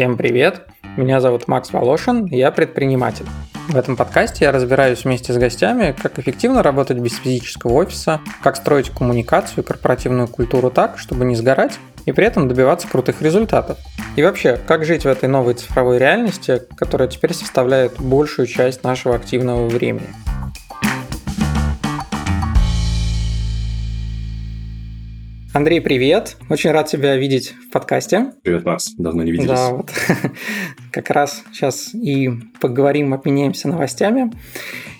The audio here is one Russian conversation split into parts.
Всем привет! Меня зовут Макс Волошин, я предприниматель. В этом подкасте я разбираюсь вместе с гостями, как эффективно работать без физического офиса, как строить коммуникацию и корпоративную культуру так, чтобы не сгорать и при этом добиваться крутых результатов. И вообще, как жить в этой новой цифровой реальности, которая теперь составляет большую часть нашего активного времени. Андрей, привет. Очень рад тебя видеть в подкасте. Привет, Макс. Давно не виделись. Да, вот как раз сейчас и поговорим, обменяемся новостями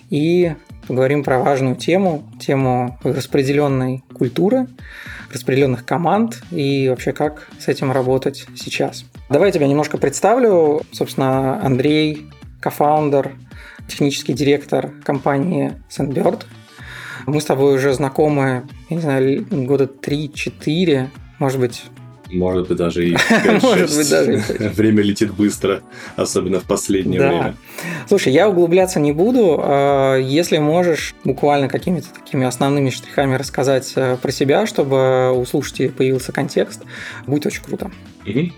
и поговорим про важную тему, тему распределенной культуры, распределенных команд и вообще как с этим работать сейчас. Давай я тебя немножко представлю. Собственно, Андрей, кофаундер, технический директор компании Sandbird – мы с тобой уже знакомы, я не знаю, года 3-4, может быть, может быть, даже и 5 Может быть, даже Время летит быстро, особенно в последнее да. время. Слушай, я углубляться не буду. А, если можешь буквально какими-то такими основными штрихами рассказать э, про себя, чтобы у слушателей появился контекст, будет очень круто.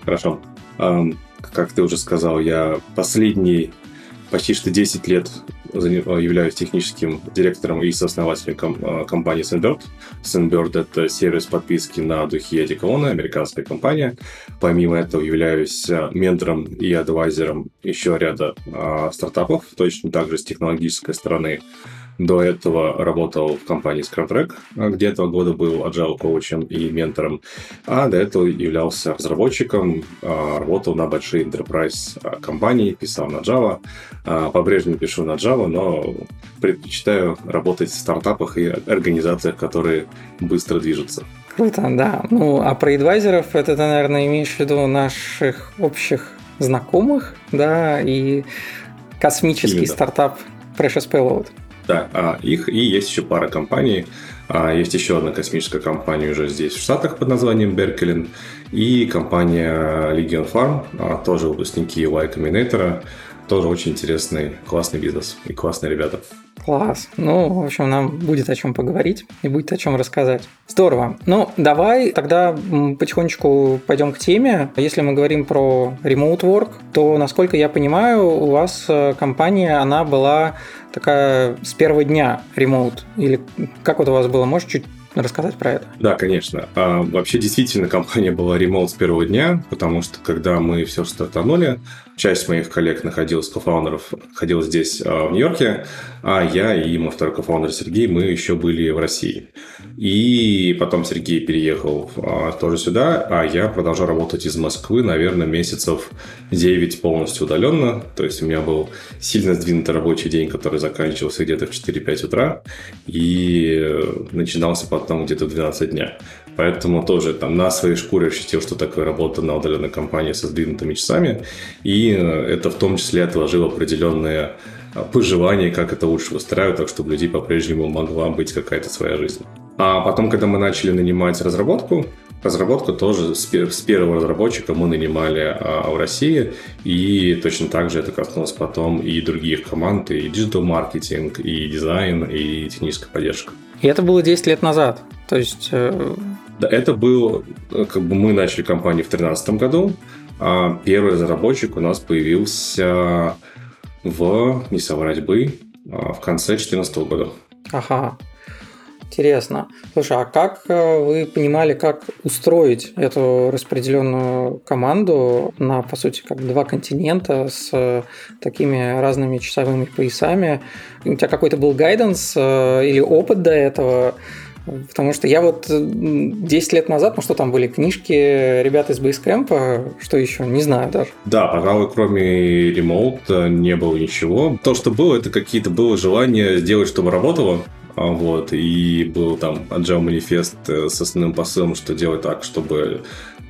хорошо. Как ты уже сказал, я последний почти что 10 лет являюсь техническим директором и сооснователем ком- компании Sandbird. Sandbird — это сервис подписки на духи и одеколоны, американская компания. Помимо этого являюсь ментором и адвайзером еще ряда а, стартапов, точно так же с технологической стороны. До этого работал в компании ScrumTrack, где этого года был agile коучем и ментором, а до этого являлся разработчиком, а, работал на большие enterprise а, компании, писал на Java. А, по-прежнему пишу на Java, но предпочитаю работать в стартапах и организациях, которые быстро движутся. Круто, да. Ну, а про адвайзеров это ты, наверное, имеешь в виду наших общих знакомых, да, и космический Именно. стартап Precious Payload. Да, а их и есть еще пара компаний. А есть еще одна космическая компания уже здесь, в Штатах, под названием Беркелин. И компания Legion Farm, а, тоже выпускники Y Combinator. Тоже очень интересный, классный бизнес и классные ребята. Класс. Ну, в общем, нам будет о чем поговорить и будет о чем рассказать. Здорово. Ну, давай тогда потихонечку пойдем к теме. Если мы говорим про remote work, то, насколько я понимаю, у вас э, компания, она была такая с первого дня remote? Или как вот у вас было? Можешь чуть рассказать про это? Да, конечно. А, вообще, действительно, компания была ремонт с первого дня, потому что, когда мы все стартанули, часть моих коллег находилась, кофаундеров, находилась здесь, а, в Нью-Йорке, а я и мой второй кофаундер Сергей, мы еще были в России. И потом Сергей переехал а, тоже сюда, а я продолжал работать из Москвы, наверное, месяцев 9 полностью удаленно. То есть у меня был сильно сдвинутый рабочий день, который заканчивался где-то в 4-5 утра и э, начинался потом где-то в 12 дня. Поэтому тоже там на своей шкуре ощутил, что такое работа на удаленной компании со сдвинутыми часами. И э, это в том числе отложило определенные пожелания, как это лучше выстраивать, так чтобы у людей по-прежнему могла быть какая-то своя жизнь. А потом, когда мы начали нанимать разработку, разработку тоже с, с первого разработчика мы нанимали а, в России, и точно так же это коснулось потом и других команд, и digital-маркетинг, и дизайн, и техническая поддержка. И это было 10 лет назад. То есть... Э... Да, это был... Как бы мы начали компанию в 2013 году, а первый разработчик у нас появился в, не соврать бы, а, в конце 2014 года. Ага. Интересно. Слушай, а как э, вы понимали, как устроить эту распределенную команду на, по сути, как два континента с э, такими разными часовыми поясами? У тебя какой-то был гайденс э, или опыт до этого? Потому что я вот 10 лет назад, ну что там были, книжки ребят из Basecamp, что еще, не знаю даже. Да, пожалуй, кроме ремоута не было ничего. То, что было, это какие-то было желание сделать, чтобы работало. А, вот, и был там Agile манифест э, с основным посылом, что делать так, чтобы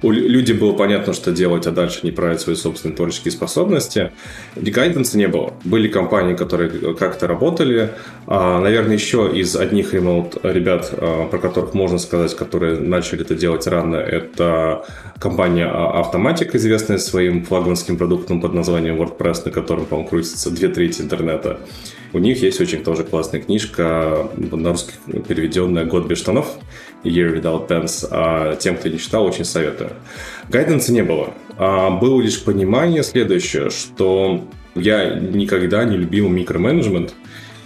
у людей было понятно, что делать, а дальше не править свои собственные творческие способности. Гайденса не было. Были компании, которые как-то работали. А, наверное, еще из одних ремоут ребят, а, про которых можно сказать, которые начали это делать рано, это компания Automatic, известная своим флагманским продуктом под названием WordPress, на котором, по-моему, крутится две трети интернета. У них есть очень тоже классная книжка, на русский переведенная «Год без штанов», Year Without Pens, а тем, кто не читал, очень советую. Гайденса не было. А было лишь понимание следующее, что я никогда не любил микроменеджмент,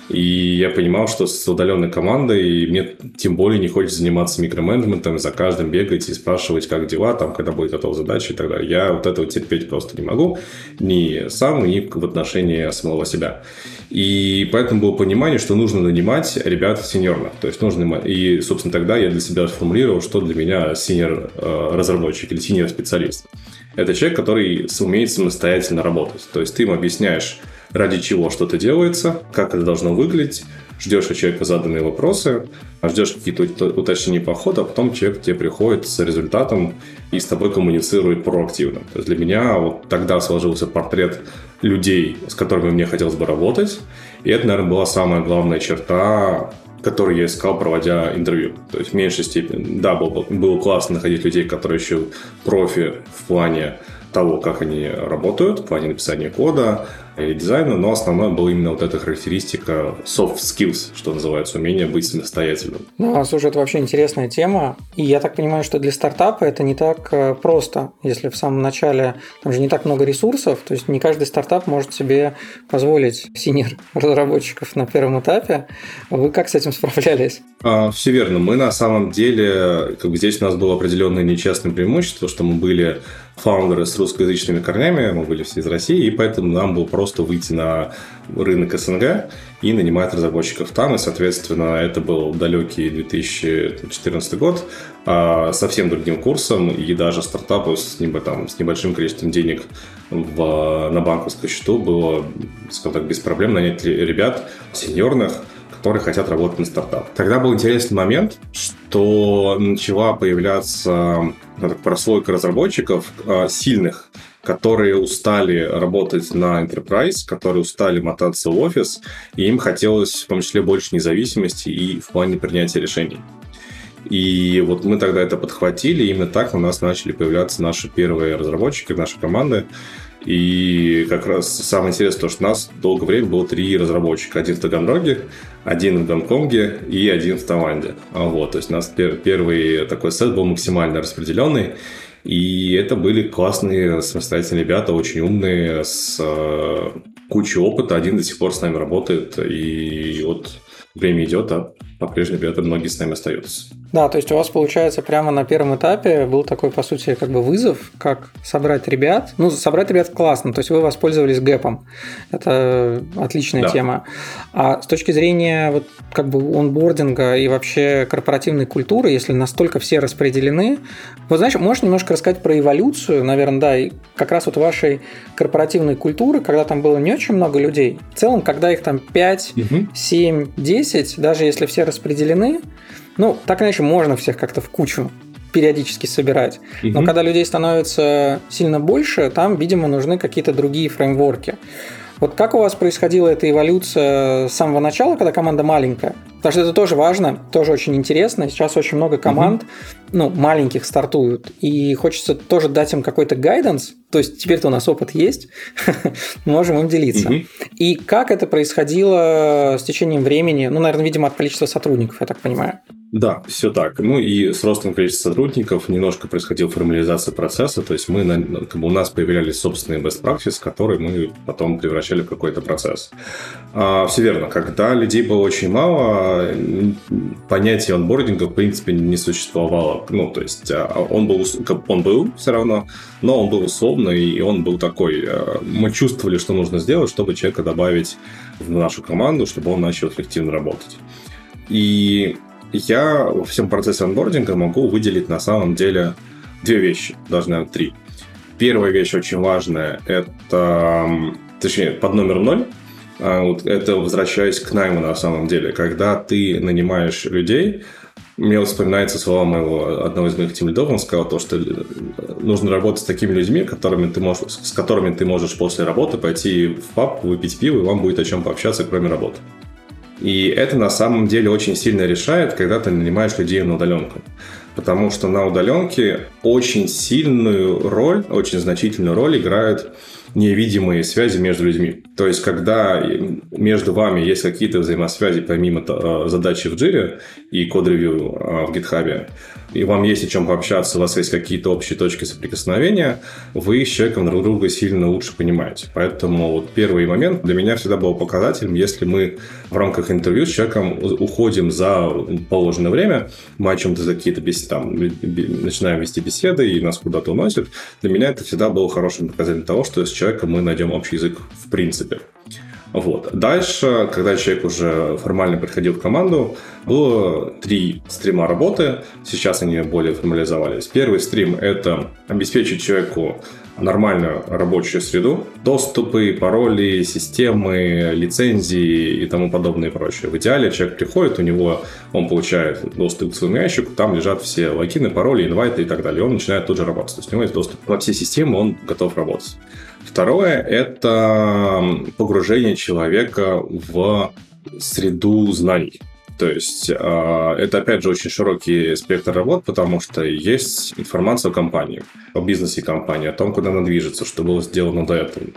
и я понимал, что с удаленной командой мне тем более не хочется заниматься микроменеджментом, за каждым бегать и спрашивать, как дела, там, когда будет готова задача и так далее. Я вот этого терпеть просто не могу, ни сам, ни в отношении самого себя. И поэтому было понимание, что нужно нанимать ребят сеньорных. То есть нужно... И, собственно, тогда я для себя сформулировал, что для меня сеньор э, разработчик или сеньор специалист. Это человек, который умеет самостоятельно работать. То есть ты им объясняешь, ради чего что-то делается, как это должно выглядеть, ждешь от человека заданные вопросы, ждешь какие-то уточнения по ходу, а потом человек тебе приходит с результатом и с тобой коммуницирует проактивно. То есть для меня вот тогда сложился портрет людей, с которыми мне хотелось бы работать, и это, наверное, была самая главная черта которую я искал, проводя интервью. То есть в меньшей степени, да, было, было классно находить людей, которые еще профи в плане того, как они работают, в плане написания кода, и дизайна, но основное было именно вот эта характеристика soft skills, что называется, умение быть самостоятельным. Ну, слушай, это вообще интересная тема, и я так понимаю, что для стартапа это не так э, просто, если в самом начале там же не так много ресурсов, то есть не каждый стартап может себе позволить senior разработчиков на первом этапе. Вы как с этим справлялись? А, все верно. Мы на самом деле, как бы здесь у нас было определенное нечестное преимущество, что мы были фаундеры с русскоязычными корнями, мы были все из России, и поэтому нам было просто выйти на рынок СНГ и нанимать разработчиков там, и, соответственно, это был далекий 2014 год, а совсем другим курсом, и даже стартапу с, там, с небольшим количеством денег в, на банковском счету было, скажем так, без проблем нанять ребят сеньорных, которые хотят работать на стартап. Тогда был интересный момент, что начала появляться ну, так, прослойка разработчиков э, сильных, которые устали работать на enterprise, которые устали мотаться в офис, и им хотелось в том числе больше независимости и в плане принятия решений. И вот мы тогда это подхватили, и именно так у нас начали появляться наши первые разработчики, наши команды. И как раз самое интересное, то, что у нас долгое время было три разработчика. Один в Таганроге, один в Гонконге и один в Таиланде. Вот, то есть у нас первый такой сет был максимально распределенный. И это были классные самостоятельные ребята, очень умные, с э, кучей опыта. Один до сих пор с нами работает. И вот время идет, а по-прежнему ребята многие с нами остаются. Да, то есть у вас получается прямо на первом этапе был такой, по сути, как бы вызов, как собрать ребят. Ну, собрать ребят классно, то есть вы воспользовались гэпом. Это отличная да. тема. А с точки зрения вот как бы онбординга и вообще корпоративной культуры, если настолько все распределены, вот знаешь, можешь немножко рассказать про эволюцию, наверное, да, и как раз вот вашей корпоративной культуры, когда там было не очень много людей. В целом, когда их там 5, угу. 7, 10, даже если все распределены, ну, так иначе можно всех как-то в кучу периодически собирать. Угу. Но когда людей становится сильно больше, там, видимо, нужны какие-то другие фреймворки. Вот как у вас происходила эта эволюция с самого начала, когда команда маленькая? Потому что это тоже важно, тоже очень интересно. Сейчас очень много команд, угу. ну, маленьких стартуют, и хочется тоже дать им какой-то гайденс. То есть теперь-то у нас опыт есть, можем им делиться. Угу. И как это происходило с течением времени? Ну, наверное, видимо, от количества сотрудников, я так понимаю. Да, все так. Ну и с ростом количества сотрудников немножко происходила формализация процесса, то есть мы, как бы у нас появлялись собственные best practices, которые мы потом превращали в какой-то процесс. А, все верно. Когда людей было очень мало, понятие онбординга в принципе не существовало. Ну, то есть а, он был, он был все равно, но он был условный, и он был такой. А, мы чувствовали, что нужно сделать, чтобы человека добавить в нашу команду, чтобы он начал эффективно работать. И я во всем процессе онбординга могу выделить на самом деле две вещи, даже, наверное, три. Первая вещь очень важная, это, точнее, под номер ноль, вот это возвращаясь к найму на самом деле. Когда ты нанимаешь людей, мне вспоминается слова моего одного из моих тимлидов, он сказал то, что нужно работать с такими людьми, которыми ты можешь, с которыми ты можешь после работы пойти в паб, выпить пиво, и вам будет о чем пообщаться, кроме работы. И это на самом деле очень сильно решает, когда ты нанимаешь людей на удаленку. Потому что на удаленке очень сильную роль, очень значительную роль играет невидимые связи между людьми. То есть, когда между вами есть какие-то взаимосвязи помимо э, задачи в Jira и код-ревью э, в GitHub, и вам есть о чем пообщаться, у вас есть какие-то общие точки соприкосновения, вы с человеком друг друга сильно лучше понимаете. Поэтому вот первый момент для меня всегда был показателем, если мы в рамках интервью с человеком уходим за положенное время, мы о чем-то за какие-то беседы, там, начинаем вести беседы и нас куда-то уносят, для меня это всегда было хорошим показателем того, что с человеком мы найдем общий язык в принципе. Вот. Дальше, когда человек уже формально приходил в команду, было три стрима работы. Сейчас они более формализовались. Первый стрим – это обеспечить человеку нормальную рабочую среду, доступы, пароли, системы, лицензии и тому подобное и прочее. В идеале человек приходит, у него он получает доступ к своему ящику, там лежат все логины, пароли, инвайты и так далее. Он начинает тут же работать. То есть у него есть доступ во все системы, он готов работать. Второе – это погружение человека в среду знаний. То есть а, это, опять же, очень широкий спектр работ, потому что есть информация о компании, о бизнесе компании, о том, куда она движется, что было сделано до этого.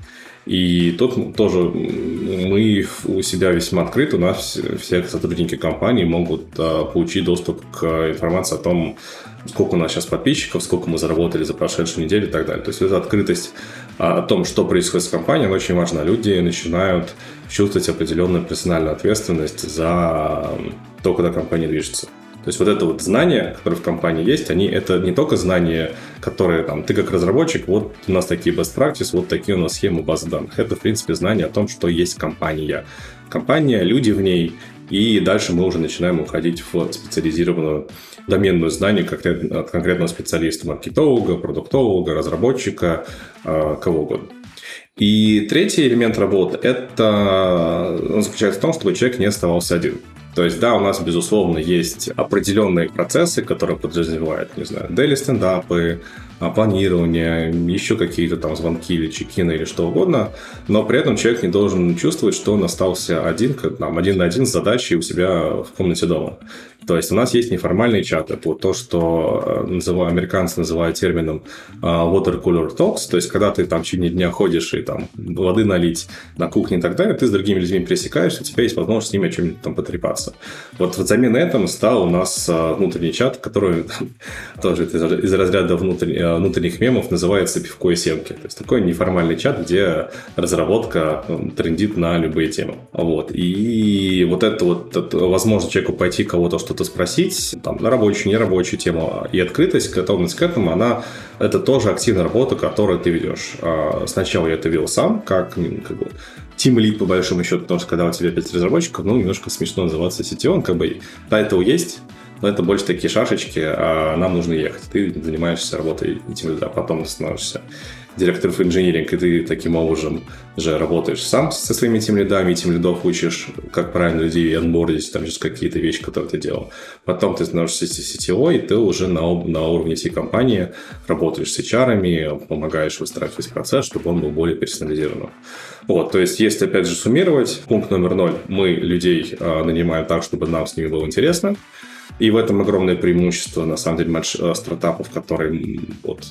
И тут тоже мы у себя весьма открыты, у нас все сотрудники компании могут а, получить доступ к информации о том, сколько у нас сейчас подписчиков, сколько мы заработали за прошедшую неделю и так далее. То есть эта открытость о том, что происходит с компанией, она очень важна. Люди начинают чувствовать определенную персональную ответственность за то, куда компания движется. То есть вот это вот знание, которое в компании есть, они это не только знания, которые там, ты как разработчик, вот у нас такие best practice, вот такие у нас схемы базы данных. Это, в принципе, знание о том, что есть компания. Компания, люди в ней, и дальше мы уже начинаем уходить в специализированную доменную знание от конкретного специалиста, маркетолога, продуктолога, разработчика, а, кого угодно. И третий элемент работы – это он заключается в том, чтобы человек не оставался один. То есть, да, у нас, безусловно, есть определенные процессы, которые подразумевают, не знаю, дели стендапы, а, планирование, еще какие-то там звонки или чекины или что угодно, но при этом человек не должен чувствовать, что он остался один, там, один на один с задачей у себя в комнате дома. То есть у нас есть неформальные чаты, вот то, что э, называю, американцы называют термином э, water cooler talks, то есть когда ты там в течение дня ходишь и там воды налить на кухне и так далее, ты с другими людьми пересекаешься, у тебя есть возможность с ними о чем-нибудь там потрепаться. Вот взамен этому стал у нас э, внутренний чат, который тоже из разряда внутренних мемов называется «Пивко и семки». То есть такой неформальный чат, где разработка трендит на любые темы. Вот. И вот это вот возможность человеку пойти кого-то что что-то спросить, там, на рабочую, нерабочую тему. И открытость, готовность к этому, она, это тоже активная работа, которую ты ведешь. А, сначала я это вел сам, как, как бы, Team Lead, по большому счету, потому что когда у тебя 5 разработчиков, ну, немножко смешно называться CTO, он как бы этого есть, но это больше такие шашечки, а нам нужно ехать. Ты занимаешься работой Team Lead, а потом становишься директоров инжиниринг, и ты таким образом же работаешь сам со своими тем лидами, тем лидов учишь, как правильно людей анбордить, там just какие-то вещи, которые ты делал. Потом ты становишься CTO, и ты уже на, на уровне всей компании работаешь с HR, помогаешь выстраивать процесс, чтобы он был более персонализированным. Вот, то есть, если, опять же, суммировать, пункт номер ноль, мы людей э, нанимаем так, чтобы нам с ними было интересно, и в этом огромное преимущество, на самом деле, э, стартапов, которые вот,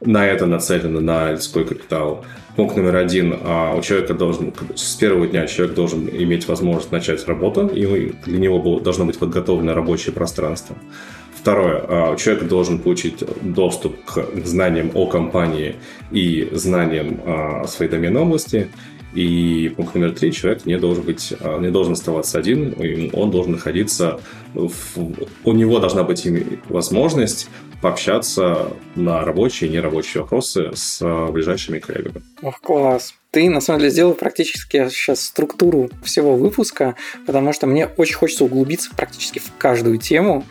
на это нацелено, на людской капитал. Пункт номер один. А, у человека должен, с первого дня человек должен иметь возможность начать работу, и для него должно быть подготовлено рабочее пространство. Второе. А, человек должен получить доступ к знаниям о компании и знаниям а, своей доменной области. И пункт номер три, человек не должен быть, не должен оставаться один, он должен находиться, в, у него должна быть возможность пообщаться на рабочие и нерабочие вопросы с э, ближайшими коллегами. Ох, класс. Ты, на самом деле, сделал практически сейчас структуру всего выпуска, потому что мне очень хочется углубиться практически в каждую тему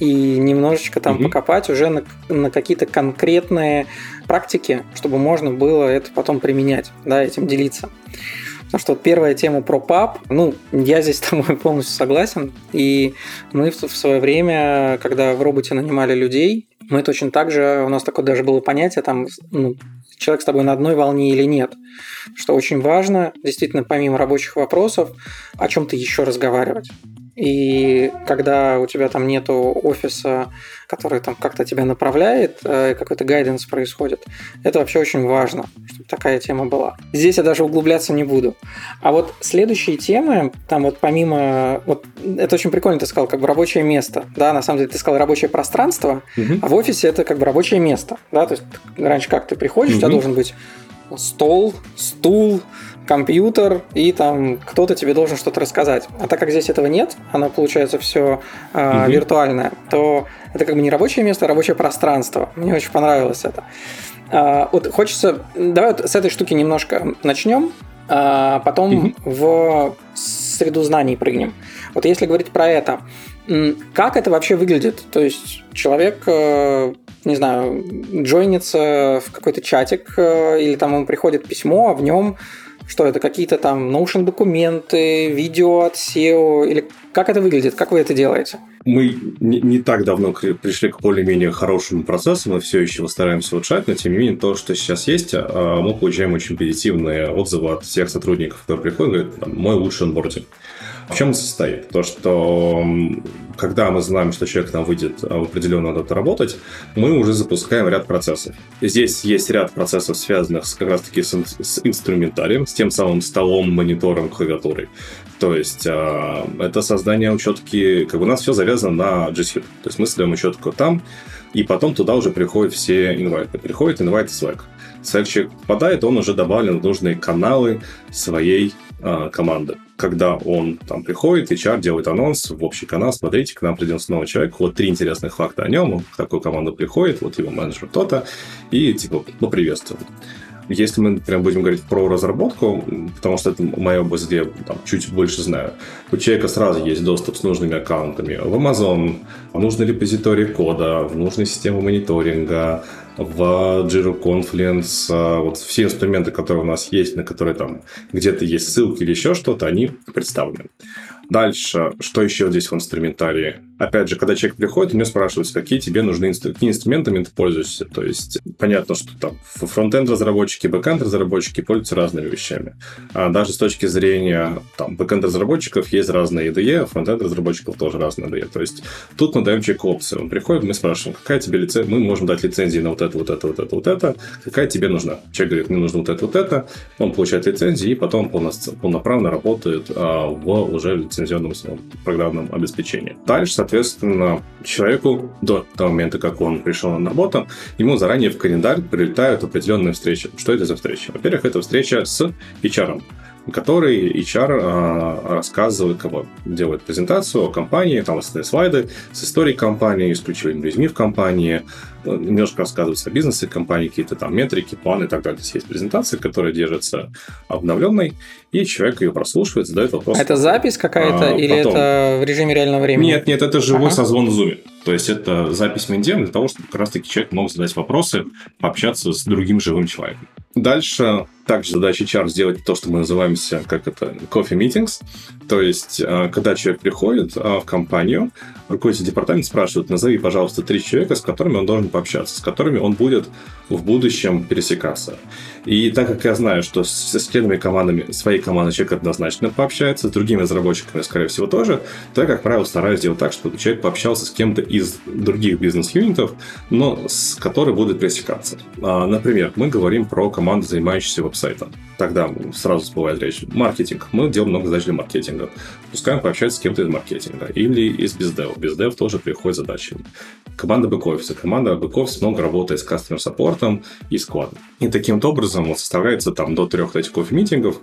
и немножечко там угу. покопать уже на, на какие-то конкретные практики, чтобы можно было это потом применять, да, этим делиться. Потому что вот первая тема про паб, ну, я здесь с тобой полностью согласен. И мы в свое время, когда в роботе нанимали людей, мы точно так же, у нас такое даже было понятие, там, ну, человек с тобой на одной волне или нет. Что очень важно, действительно, помимо рабочих вопросов, о чем-то еще разговаривать. И когда у тебя там нету офиса, который там как-то тебя направляет, э, какой-то гайденс происходит, это вообще очень важно. Чтобы такая тема была. Здесь я даже углубляться не буду. А вот следующие темы, там вот помимо... Вот это очень прикольно, ты сказал, как бы рабочее место. Да, на самом деле ты сказал рабочее пространство, угу. а в офисе это как бы рабочее место. Да, то есть раньше как ты приходишь, угу. у тебя должен быть стол, стул, компьютер, и там кто-то тебе должен что-то рассказать. А так как здесь этого нет, оно получается все э, угу. виртуальное, то это как бы не рабочее место, а рабочее пространство. Мне очень понравилось это. Э, вот хочется... Давай вот с этой штуки немножко начнем, а потом угу. в среду знаний прыгнем. Вот если говорить про это, как это вообще выглядит? То есть человек э, не знаю, джойнится в какой-то чатик, э, или там ему приходит письмо, а в нем что это, какие-то там Notion документы, видео от SEO, или как это выглядит, как вы это делаете? Мы не, не так давно пришли к более-менее хорошему процессу, мы все еще стараемся улучшать, но тем не менее то, что сейчас есть, а, мы получаем очень позитивные отзывы от всех сотрудников, которые приходят, говорят, мой лучший онбординг. В чем состоит? То, что когда мы знаем, что человек нам выйдет в определенную дату работать, мы уже запускаем ряд процессов. Здесь есть ряд процессов, связанных как раз-таки с, с инструментарием, с тем самым столом, монитором, клавиатурой. То есть э, это создание учетки, как бы у нас все завязано на G. То есть мы создаем учетку там, и потом туда уже приходят все инвайты. Приходит инвайт Slack. Slack человек попадает, он уже добавлен в нужные каналы своей э, команды когда он там приходит, HR делает анонс в общий канал, смотрите, к нам придет новый человек, вот три интересных факта о нем, он в такую команду приходит, вот его менеджер кто-то, и типа поприветствует. Если мы прям будем говорить про разработку, потому что это моя область, где я там, чуть больше знаю, у человека сразу есть доступ с нужными аккаунтами в Amazon, в нужный репозиторий кода, в нужную систему мониторинга, в Jira Confluence, а, вот все инструменты, которые у нас есть, на которые там где-то есть ссылки или еще что-то, они представлены. Дальше, что еще здесь в инструментарии? Опять же, когда человек приходит, у него спрашиваются, какие тебе нужны инстру... какие инструментами ты пользуешься. То есть, понятно, что там фронтенд разработчики, бэкенд разработчики пользуются разными вещами. А даже с точки зрения там, бэкенд разработчиков есть разные IDE, а фронтенд разработчиков тоже разные IDE. То есть, тут мы даем человеку опцию. Он приходит, мы спрашиваем, какая тебе лицензия, мы можем дать лицензии на вот это, вот это, вот это, вот это, какая тебе нужна. Человек говорит, мне нужно вот это, вот это, он получает лицензии, и потом полноправно работает а, в уже лицензионном программном обеспечении. Дальше, соответственно, человеку до того момента, как он пришел на работу, ему заранее в календарь прилетают определенные встречи. Что это за встреча? Во-первых, это встреча с HR который HR а, рассказывает, кого делает презентацию о компании, там остальные слайды с историей компании, с ключевыми людьми в компании, немножко рассказывается о бизнесе компании, какие-то там метрики, планы и так далее. То есть есть презентация, которая держится обновленной, и человек ее прослушивает, задает вопрос. Это запись какая-то а, или потом... это в режиме реального времени? Нет, нет, это живой ага. созвон в Zoom. То есть это запись Миндем для того, чтобы как раз-таки человек мог задать вопросы, пообщаться с другим живым человеком. Дальше также задача HR сделать то, что мы называем как это, coffee meetings. То есть, а, когда человек приходит а, в компанию, руководитель департамента спрашивает, назови, пожалуйста, три человека, с которыми он должен пообщаться, с которыми он будет в будущем пересекаться. И так как я знаю, что со членами командами, своей команды человек однозначно пообщается, с другими разработчиками, скорее всего, тоже, то я, как правило, стараюсь сделать так, чтобы человек пообщался с кем-то из других бизнес-юнитов, но с которой будет пересекаться. А, например, мы говорим про команду, занимающуюся веб-сайтом. Тогда сразу всплывает речь. Маркетинг. Мы делаем много задач для маркетинга. Пускай пообщаться с кем-то из маркетинга или из бездев. Бездев тоже приходит задачи. Команда бэк-офиса. Команда бэк-офиса много работает с customer саппортом и складом. И таким образом вот составляется там до трех этих кофе-митингов,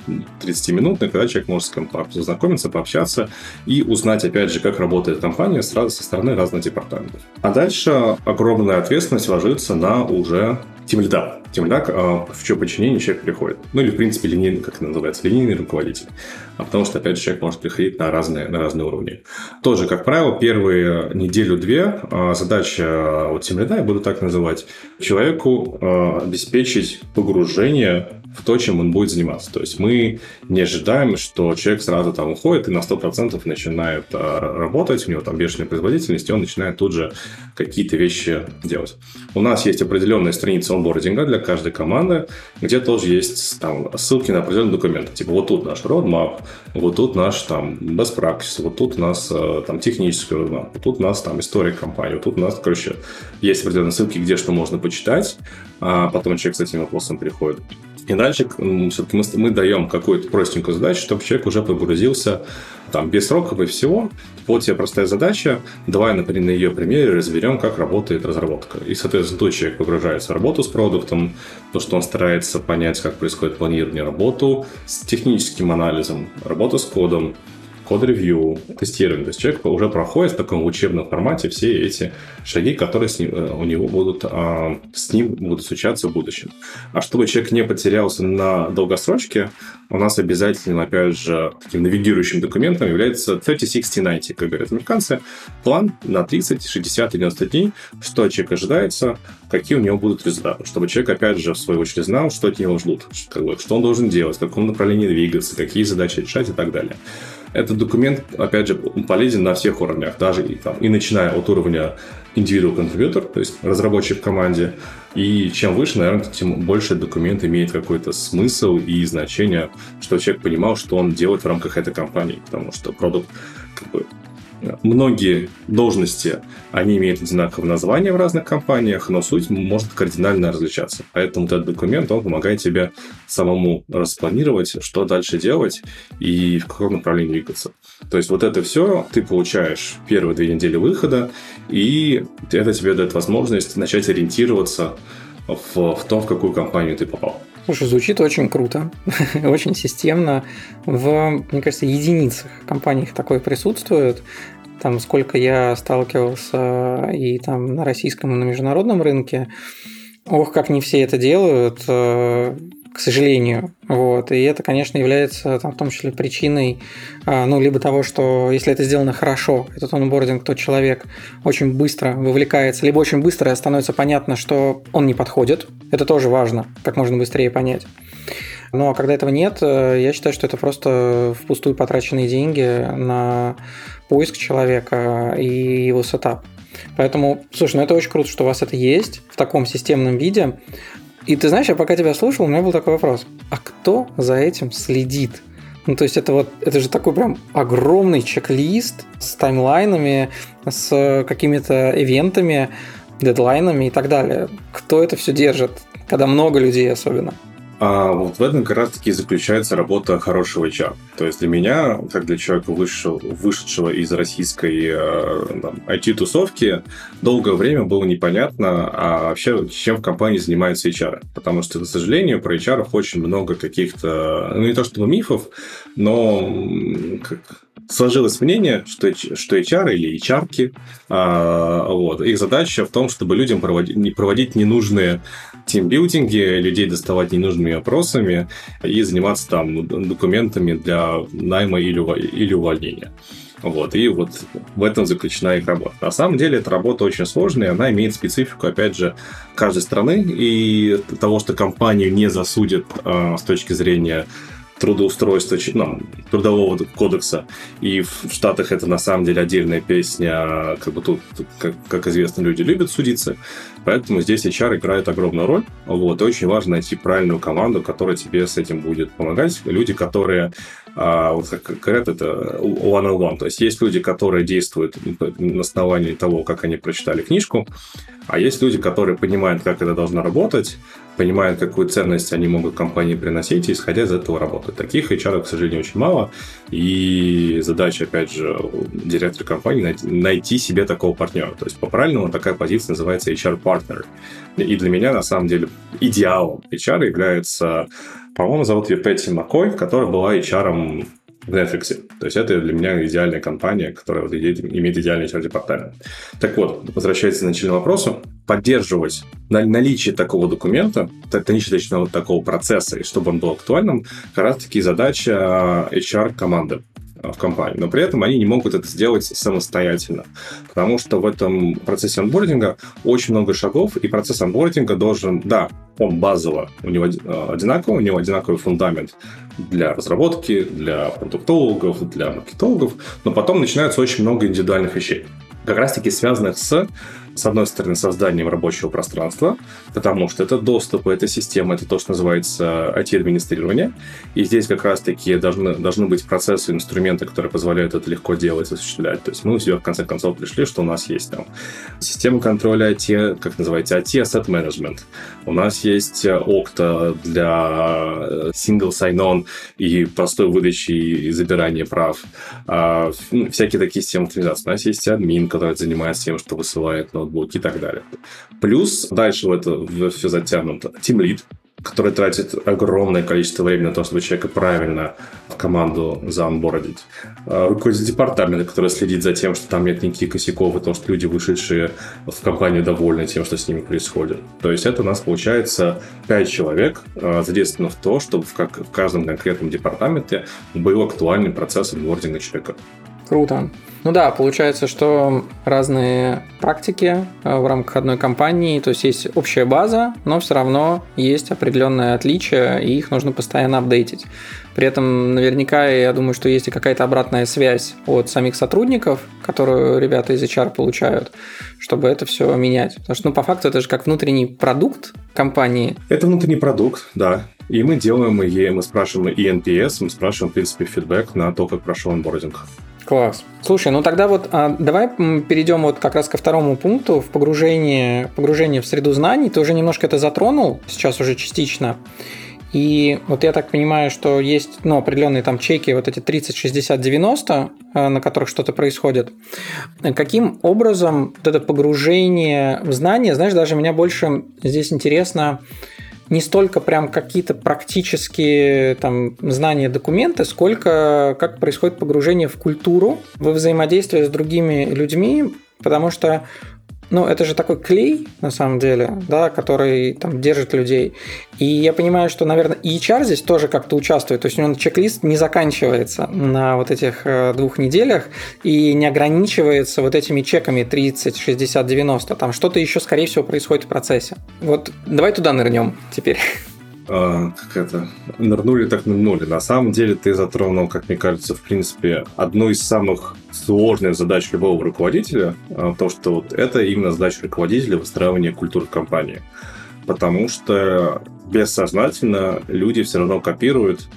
30-минутных, когда человек может с кем познакомиться, пообщаться и узнать, опять же, как работает компания сразу со стороны разных департаментов. А дальше огромная ответственность ложится на уже тимлида. Тимлида, а, в чье подчинение человек приходит. Ну или, в принципе, линейный, как это называется, линейный руководитель. А потому что, опять же, человек может приходить на разные, на разные уровни. Тоже, как правило, первые неделю-две а, задача вот тимлида, я буду так называть, человеку а, обеспечить погружение в то, чем он будет заниматься. То есть мы не ожидаем, что человек сразу там уходит и на 100% начинает а, работать, у него там бешеная производительность, и он начинает тут же какие-то вещи делать. У нас есть определенная страница онбординга для каждой команды, где тоже есть там ссылки на определенные документы. Типа вот тут наш roadmap, вот тут наш там best practice, вот тут у нас а, там технический roadmap, вот тут у нас там история компании, вот тут у нас, короче, есть определенные ссылки, где что можно почитать, а потом человек с этим вопросом приходит. И дальше все-таки мы, мы даем какую-то простенькую задачу, чтобы человек уже погрузился там без сроков и всего. Вот тебе простая задача. Давай, например, на ее примере разберем, как работает разработка. И, соответственно, тут человек погружается в работу с продуктом, то, что он старается понять, как происходит планирование работу с техническим анализом, работа с кодом, код-ревью, тестирование. То есть человек уже проходит в таком учебном формате все эти шаги, которые с ним, э, у него будут, а, с ним будут случаться в будущем. А чтобы человек не потерялся на долгосрочке, у нас обязательно, опять же, таким навигирующим документом является 30-60-90, как говорят американцы, план на 30, 60, 90 дней, что человек ожидается, какие у него будут результаты, чтобы человек, опять же, в свою очередь знал, что от него ждут, что он должен делать, в каком направлении двигаться, какие задачи решать и так далее. Этот документ, опять же, полезен на всех уровнях, даже и, там, и начиная от уровня individual contributor, то есть разработчик в команде, и чем выше, наверное, тем больше документ имеет какой-то смысл и значение, что человек понимал, что он делает в рамках этой компании, потому что продукт как бы, многие должности, они имеют одинаковое название в разных компаниях, но суть может кардинально различаться. Поэтому этот документ, он помогает тебе самому распланировать, что дальше делать и в каком направлении двигаться. То есть вот это все ты получаешь первые две недели выхода, и это тебе дает возможность начать ориентироваться в, в том, в какую компанию ты попал. Слушай, звучит очень круто, очень системно. В, мне кажется, единицах компаниях такое присутствует. Там, сколько я сталкивался и там на российском, и на международном рынке, ох, как не все это делают к сожалению. Вот. И это, конечно, является там, в том числе причиной, а, ну, либо того, что если это сделано хорошо, этот онбординг, то человек очень быстро вовлекается, либо очень быстро становится понятно, что он не подходит. Это тоже важно, как можно быстрее понять. А когда этого нет, э, я считаю, что это просто впустую потраченные деньги на поиск человека и его сетап. Поэтому, слушай, ну это очень круто, что у вас это есть в таком системном виде. И ты знаешь, я пока тебя слушал, у меня был такой вопрос. А кто за этим следит? Ну, то есть это вот, это же такой прям огромный чек-лист с таймлайнами, с какими-то ивентами, дедлайнами и так далее. Кто это все держит, когда много людей особенно? А вот в этом как раз-таки заключается работа хорошего HR. То есть для меня, как для человека, вышедшего, вышедшего из российской э, IT-тусовки, долгое время было непонятно, а вообще чем в компании занимаются HR. Потому что, к сожалению, про HR очень много каких-то, ну не то чтобы мифов, но как, сложилось мнение, что, что HR или HR, а, вот, их задача в том, чтобы людям проводить, проводить ненужные тимбилдинги, людей доставать ненужными опросами и заниматься там документами для найма или, или увольнения. Вот, и вот в этом заключена их работа. На самом деле, эта работа очень сложная, она имеет специфику, опять же, каждой страны, и того, что компанию не засудят э, с точки зрения трудоустройства, ну, трудового кодекса. И в Штатах это на самом деле отдельная песня. Как бы тут, как, как известно, люди любят судиться. Поэтому здесь HR играет огромную роль. Вот, и очень важно найти правильную команду, которая тебе с этим будет помогать. Люди, которые а, вот как говорят, это one-on-one. То есть есть люди, которые действуют на основании того, как они прочитали книжку, а есть люди, которые понимают, как это должно работать, понимают, какую ценность они могут компании приносить, и исходя из этого работают. Таких HR, к сожалению, очень мало. И задача, опять же, директора компании найти, себе такого партнера. То есть по-правильному такая позиция называется HR-партнер. И для меня, на самом деле, идеалом HR является по-моему, зовут ее Пэтти Маккой, которая была HR в Netflix. То есть это для меня идеальная компания, которая вот имеет идеальный HR-департамент. Так вот, возвращаясь к начальному вопросу, поддерживать наличие такого документа, наличие точно такого процесса, и чтобы он был актуальным, как раз-таки задача HR-команды в компании. Но при этом они не могут это сделать самостоятельно, потому что в этом процессе онбординга очень много шагов, и процесс онбординга должен, да, он базово, у него э, одинаковый, у него одинаковый фундамент для разработки, для продуктологов, для маркетологов, но потом начинается очень много индивидуальных вещей как раз-таки связанных с с одной стороны, созданием рабочего пространства, потому что это доступ, это система, это то, что называется IT-администрирование. И здесь как раз-таки должны, должны быть процессы, инструменты, которые позволяют это легко делать, осуществлять. То есть мы у себя в конце концов пришли, что у нас есть там система контроля IT, как называется, IT Asset Management. У нас есть Okta для single sign-on и простой выдачи и забирания прав. А, ну, всякие такие системы автоматизации. У нас есть админ, который занимается тем, что высылает ноутбуки и так далее. Плюс дальше в это все затянуто. Team Lead, который тратит огромное количество времени на то, чтобы человека правильно в команду заонбордить. А, руководитель департамента, который следит за тем, что там нет никаких косяков, и то, что люди, вышедшие в компанию, довольны тем, что с ними происходит. То есть это у нас получается 5 человек, а, задействовано в то, чтобы в, как, в каждом конкретном департаменте был актуальный процесс онбординга человека. Круто. Ну да, получается, что разные практики э, в рамках одной компании, то есть есть общая база, но все равно есть определенные отличия, и их нужно постоянно апдейтить. При этом наверняка, я думаю, что есть и какая-то обратная связь от самих сотрудников, которую ребята из HR получают, чтобы это все менять. Потому что, ну, по факту, это же как внутренний продукт компании. Это внутренний продукт, да. И мы делаем и мы спрашиваем и NPS, мы спрашиваем, в принципе, фидбэк на то, как прошел онбординг. Класс. Слушай, ну тогда вот а, давай перейдем вот как раз ко второму пункту в погружение, погружение в среду знаний. Ты уже немножко это затронул, сейчас уже частично. И вот я так понимаю, что есть ну, определенные там чеки, вот эти 30, 60, 90, на которых что-то происходит. Каким образом вот это погружение в знания, знаешь, даже меня больше здесь интересно, не столько прям какие-то практические там, знания, документы, сколько как происходит погружение в культуру, во взаимодействие с другими людьми, потому что ну, это же такой клей, на самом деле, да, который там держит людей. И я понимаю, что, наверное, и HR здесь тоже как-то участвует. То есть у него чек-лист не заканчивается на вот этих э, двух неделях и не ограничивается вот этими чеками 30, 60, 90. Там что-то еще, скорее всего, происходит в процессе. Вот давай туда нырнем теперь как это, нырнули так нырнули. На самом деле ты затронул, как мне кажется, в принципе, одну из самых сложных задач любого руководителя, а, то, что вот это именно задача руководителя выстраивания культуры компании. Потому что бессознательно люди все равно копируют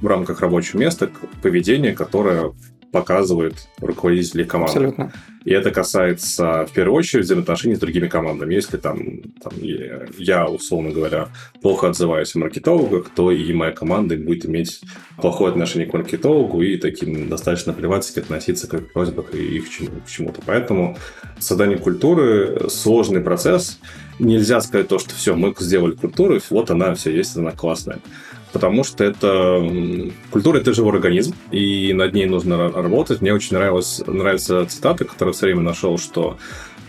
в рамках рабочего места поведение, которое показывает руководители команды. Абсолютно. И это касается, в первую очередь, взаимоотношений с другими командами. Если там, там я, условно говоря, плохо отзываюсь о маркетологах, то и моя команда будет иметь плохое отношение к маркетологу и таким достаточно плевательски относиться к их просьбам и к чему-то. Поэтому создание культуры – сложный процесс. Нельзя сказать то, что все, мы сделали культуру, вот она все есть, она классная потому что это культура это живой организм, и над ней нужно работать. Мне очень нравилась, нравится цитата, которую все время нашел, что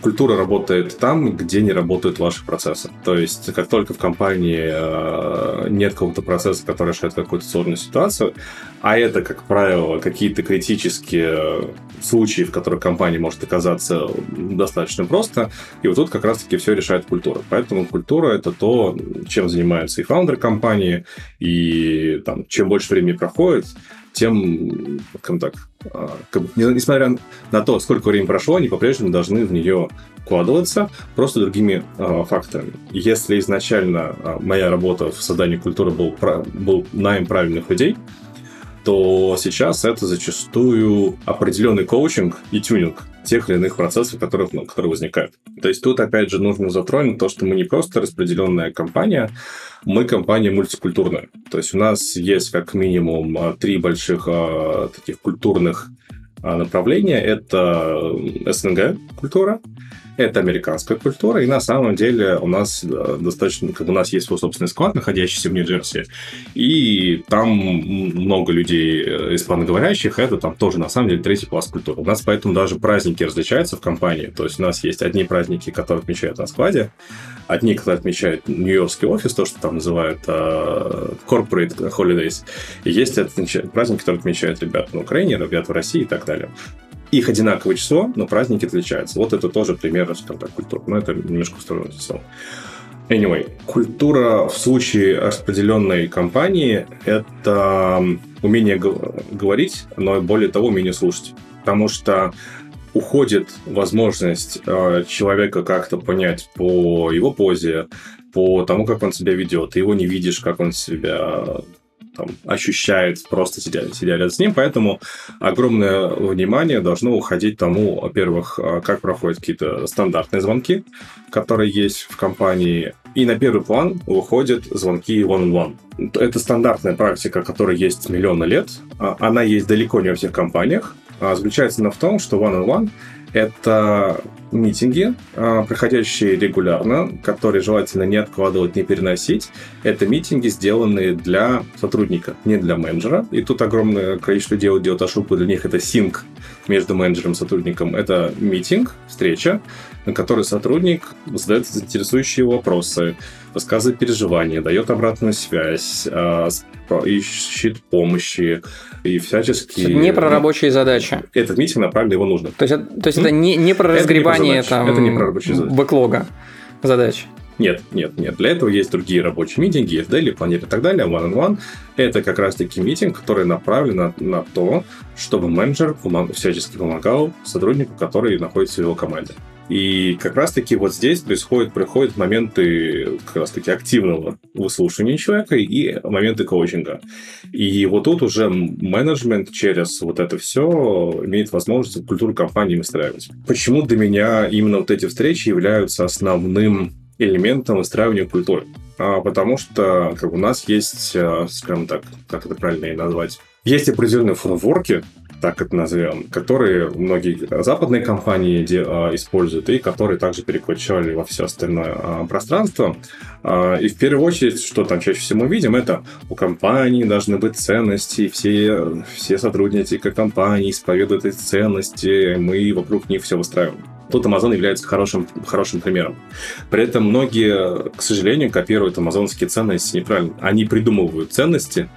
культура работает там, где не работают ваши процессы. То есть, как только в компании э, нет какого-то процесса, который решает какую-то сложную ситуацию, а это, как правило, какие-то критические случаи, в которых компания может оказаться достаточно просто, и вот тут как раз-таки все решает культура. Поэтому культура — это то, чем занимаются и фаундеры компании, и там, чем больше времени проходит, тем, скажем так, а, несмотря на то, сколько времени прошло, они по-прежнему должны в нее вкладываться просто другими э, факторами. Если изначально э, моя работа в создании культуры был, был найм правильных людей, то сейчас это зачастую определенный коучинг и тюнинг тех или иных процессов, которые, ну, которые возникают. То есть тут, опять же, нужно затронуть то, что мы не просто распределенная компания, мы компания мультикультурная. То есть у нас есть как минимум а, три больших а, таких культурных а, направления. Это СНГ культура, это американская культура, и на самом деле у нас э, достаточно, как у нас есть свой собственный склад, находящийся в Нью-Джерси, и там много людей э, испаноговорящих, это там тоже на самом деле третий пласт культуры. У нас поэтому даже праздники различаются в компании, то есть у нас есть одни праздники, которые отмечают на складе, одни, которые отмечают Нью-Йоркский офис, то, что там называют uh, corporate holidays, и есть праздники, которые отмечают ребят на Украине, ребят в России и так далее их одинаковое число, но праздники отличаются. Вот это тоже пример, скажем так, культуры. Но это немножко в сторону часов. Anyway, культура в случае распределенной компании – это умение говорить, но более того, умение слушать. Потому что уходит возможность э, человека как-то понять по его позе, по тому, как он себя ведет. Ты его не видишь, как он себя там, ощущает, просто сидя, сидя рядом с ним. Поэтому огромное внимание должно уходить тому, во-первых, а, как проходят какие-то стандартные звонки, которые есть в компании. И на первый план выходят звонки one-on-one. Это стандартная практика, которая есть миллионы лет. А, она есть далеко не во всех компаниях. А, заключается она в том, что one-on-one это митинги, а, проходящие регулярно, которые желательно не откладывать, не переносить. Это митинги, сделанные для сотрудника, не для менеджера. И тут огромное количество людей делают ошибку. Для них это синк между менеджером и сотрудником. Это митинг, встреча, на которой сотрудник задает интересующие вопросы, рассказывает переживания, дает обратную связь, а, ищет помощи и всячески... Не про рабочие задачи. Этот митинг направлен его нужно. То есть, то есть это не, не про разгребание это там, это не про рабочие задачи. бэклога задач. Нет, нет, нет. Для этого есть другие рабочие митинги, daily, планер и так далее. One-on-one – это как раз-таки митинг, который направлен на, на то, чтобы менеджер всячески помогал сотруднику, который находится в его команде. И как раз-таки вот здесь происходят, происходят моменты как раз-таки активного выслушивания человека и моменты коучинга. И вот тут уже менеджмент через вот это все имеет возможность культуру компании выстраивать. Почему для меня именно вот эти встречи являются основным элементом выстраивания культуры? А, потому что как у нас есть, э, скажем так, как это правильно и назвать, есть определенные фреймворки, так это назовем, которые многие западные компании а, используют и которые также перекочевали во все остальное а, пространство. А, и в первую очередь, что там чаще всего мы видим, это у компании должны быть ценности, все, все сотрудники компании исповедуют эти ценности, мы вокруг них все выстраиваем. Тут Amazon является хорошим, хорошим примером. При этом многие, к сожалению, копируют амазонские ценности неправильно. Они придумывают ценности,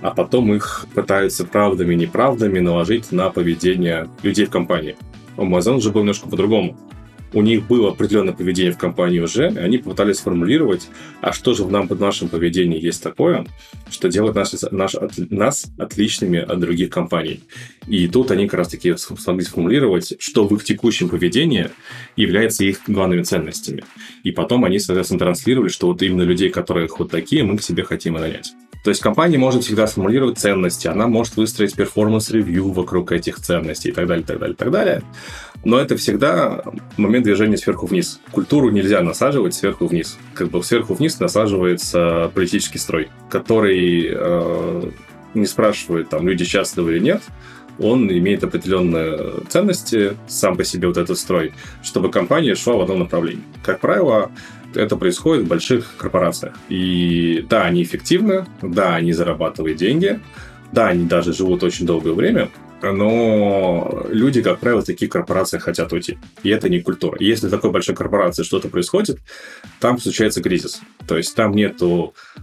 а потом их пытаются правдами и неправдами наложить на поведение людей в компании. У Amazon же был немножко по-другому. У них было определенное поведение в компании уже, и они попытались сформулировать, а что же в, нам, в нашем поведении есть такое, что делает нас, наш, от, нас отличными от других компаний. И тут они как раз-таки смогли сформулировать, что в их текущем поведении является их главными ценностями. И потом они, соответственно, транслировали, что вот именно людей, которые вот такие, мы к себе хотим нанять. То есть компания может всегда сформулировать ценности, она может выстроить performance review вокруг этих ценностей и так далее, так далее, так далее. Но это всегда момент движения сверху вниз. Культуру нельзя насаживать сверху вниз. Как бы сверху вниз насаживается политический строй, который э, не спрашивает, там, люди счастливы или нет, он имеет определенные ценности, сам по себе вот этот строй, чтобы компания шла в одном направлении. Как правило, это происходит в больших корпорациях. И да, они эффективны, да, они зарабатывают деньги, да, они даже живут очень долгое время, но люди, как правило, в таких корпорациях хотят уйти. И это не культура. Если в такой большой корпорации что-то происходит, там случается кризис. То есть там нет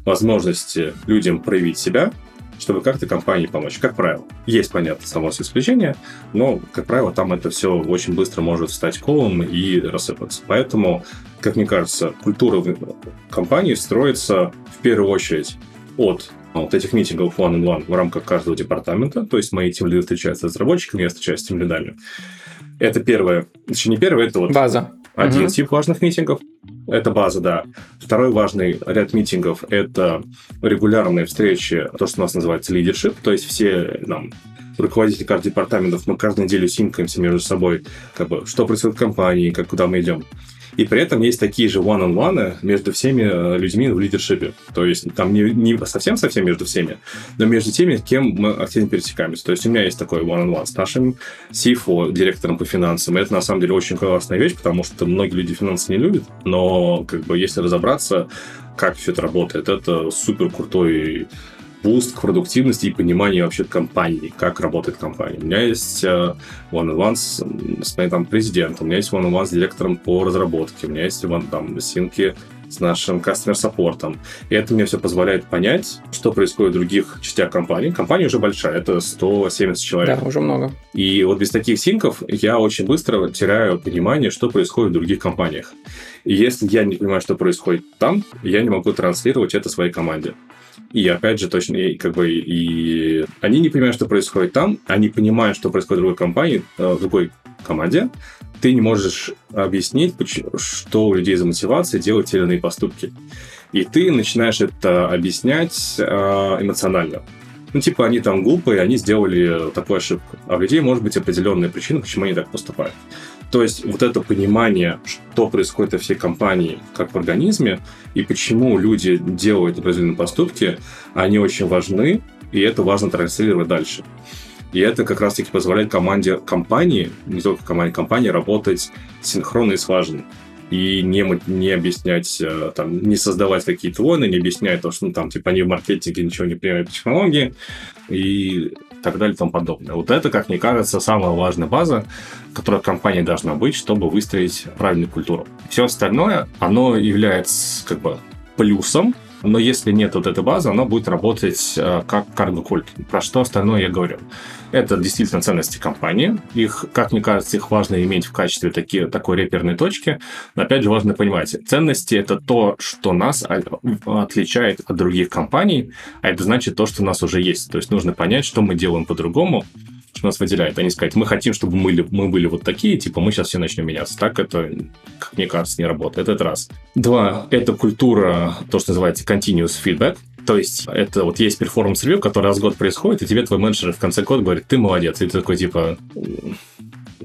возможности людям проявить себя, чтобы как-то компании помочь. Как правило. Есть, понятно, само исключение, но, как правило, там это все очень быстро может стать колом и рассыпаться. Поэтому, как мне кажется, культура компании строится в первую очередь от вот этих митингов one-on-one в рамках каждого департамента. То есть мои тимлиды встречаются с разработчиками, я встречаюсь с тимлидами. Это первое. Точнее, не первое, это вот... База. Один угу. тип важных митингов. Это база, да. Второй важный ряд митингов – это регулярные встречи, то, что у нас называется лидершип, то есть все нам руководители каждых департаментов, мы каждую неделю синкаемся между собой, как бы, что происходит в компании, как, куда мы идем. И при этом есть такие же one-on-one между всеми э, людьми в leadership е. То есть там не, не совсем-совсем между всеми, но между теми, кем мы активно пересекаемся. То есть у меня есть такой one-on-one с нашим CFO, директором по финансам. И это на самом деле очень классная вещь, потому что многие люди финансы не любят, но как бы если разобраться, как все это работает, это супер крутой boost к продуктивности и понимание вообще компании, как работает компания. У меня есть э, one-on-one с, с моим там, президентом, у меня есть one-on-one с директором по разработке, у меня есть one, там, синки с нашим customer саппортом. И это мне все позволяет понять, что происходит в других частях компании. Компания уже большая, это 170 человек. Да, уже много. И вот без таких синков я очень быстро теряю понимание, что происходит в других компаниях. И если я не понимаю, что происходит там, я не могу транслировать это своей команде. И опять же, точно, и, как бы, и они не понимают, что происходит там, они понимают, что происходит в другой компании, э, в другой команде, ты не можешь объяснить, что у людей за мотивация делать те или иные поступки. И ты начинаешь это объяснять э, эмоционально. Ну, типа, они там глупые, они сделали такую ошибку. А у людей может быть определенная причина, почему они так поступают. То есть вот это понимание, что происходит во всей компании, как в организме, и почему люди делают определенные поступки, они очень важны, и это важно транслировать дальше. И это как раз-таки позволяет команде компании, не только команде компании, работать синхронно и слаженно. И не, не объяснять, э, там, не создавать какие-то войны, не объяснять то, что ну, там, типа, они в маркетинге ничего не понимают технологии и так далее и тому подобное. Вот это, как мне кажется, самая важная база, которая в компании должна быть, чтобы выстроить правильную культуру. Все остальное, оно является как бы плюсом, но если нет вот этой базы, она будет работать э, как карго-культ. Про что остальное я говорю. Это действительно ценности компании. Их, как мне кажется, их важно иметь в качестве такие, такой реперной точки. Но опять же, важно понимать, ценности – это то, что нас отличает от других компаний, а это значит то, что у нас уже есть. То есть нужно понять, что мы делаем по-другому, что нас выделяет, а не сказать, мы хотим, чтобы мы, мы были вот такие, типа, мы сейчас все начнем меняться. Так это, как мне кажется, не работает. Это раз. Два, это культура, то, что называется continuous feedback. То есть это вот есть перформанс ревью, который раз в год происходит, и тебе твой менеджер в конце года говорит, ты молодец. И ты такой, типа,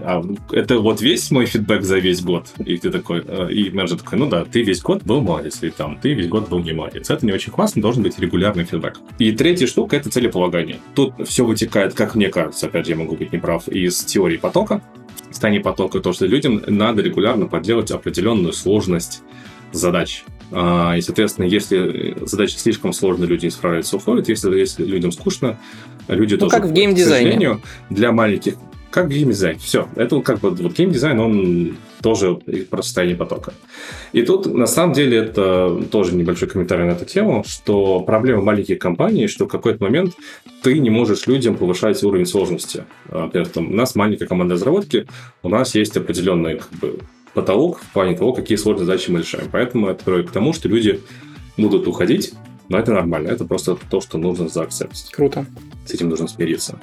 а это вот весь мой фидбэк за весь год. И ты такой, э, и менеджер такой, ну да, ты весь год был молодец, или там, ты весь год был не молодец. Это не очень классно, должен быть регулярный фидбэк. И третья штука – это целеполагание. Тут все вытекает, как мне кажется, опять же, я могу быть неправ, из теории потока, состояние потока, то, что людям надо регулярно подделать определенную сложность задач. А, и, соответственно, если задача слишком сложная, люди не справляются, уходят. Если, если людям скучно, люди ну, тоже... как в геймдизайне. Для маленьких как геймдизайн. Все. Это как бы вот геймдизайн, он тоже про состояние потока. И тут, на самом деле, это тоже небольшой комментарий на эту тему, что проблема маленьких компаний, что в какой-то момент ты не можешь людям повышать уровень сложности. Во-первых, там, у нас маленькая команда разработки, у нас есть определенный как бы, потолок в плане того, какие сложные задачи мы решаем. Поэтому это приводит к тому, что люди будут уходить, но это нормально. Это просто то, что нужно заакцептить. Круто. С этим нужно смириться.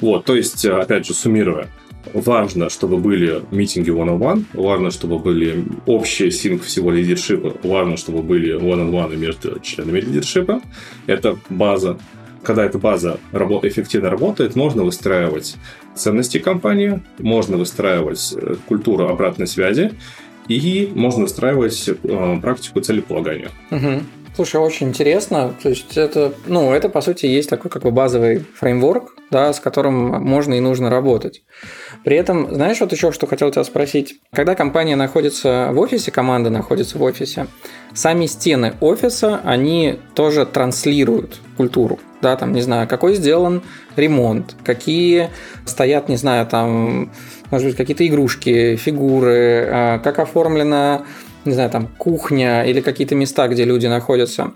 Вот, то есть, э, опять же, суммируя, важно, чтобы были митинги one-on-one, важно, чтобы были общие синк всего лидершипа, важно, чтобы были one-on-one между членами лидершипа. Это база. Когда эта база эффективно работает, можно выстраивать ценности компании, можно выстраивать э, культуру обратной связи, и можно выстраивать э, практику целеполагания. Угу. Слушай, очень интересно. То есть это, ну, это по сути есть такой как бы базовый фреймворк, да, с которым можно и нужно работать. При этом, знаешь, вот еще что хотел тебя спросить. Когда компания находится в офисе, команда находится в офисе, сами стены офиса, они тоже транслируют культуру. Да, там, не знаю, какой сделан ремонт, какие стоят, не знаю, там, может быть, какие-то игрушки, фигуры, а, как оформлена не знаю, там кухня или какие-то места, где люди находятся.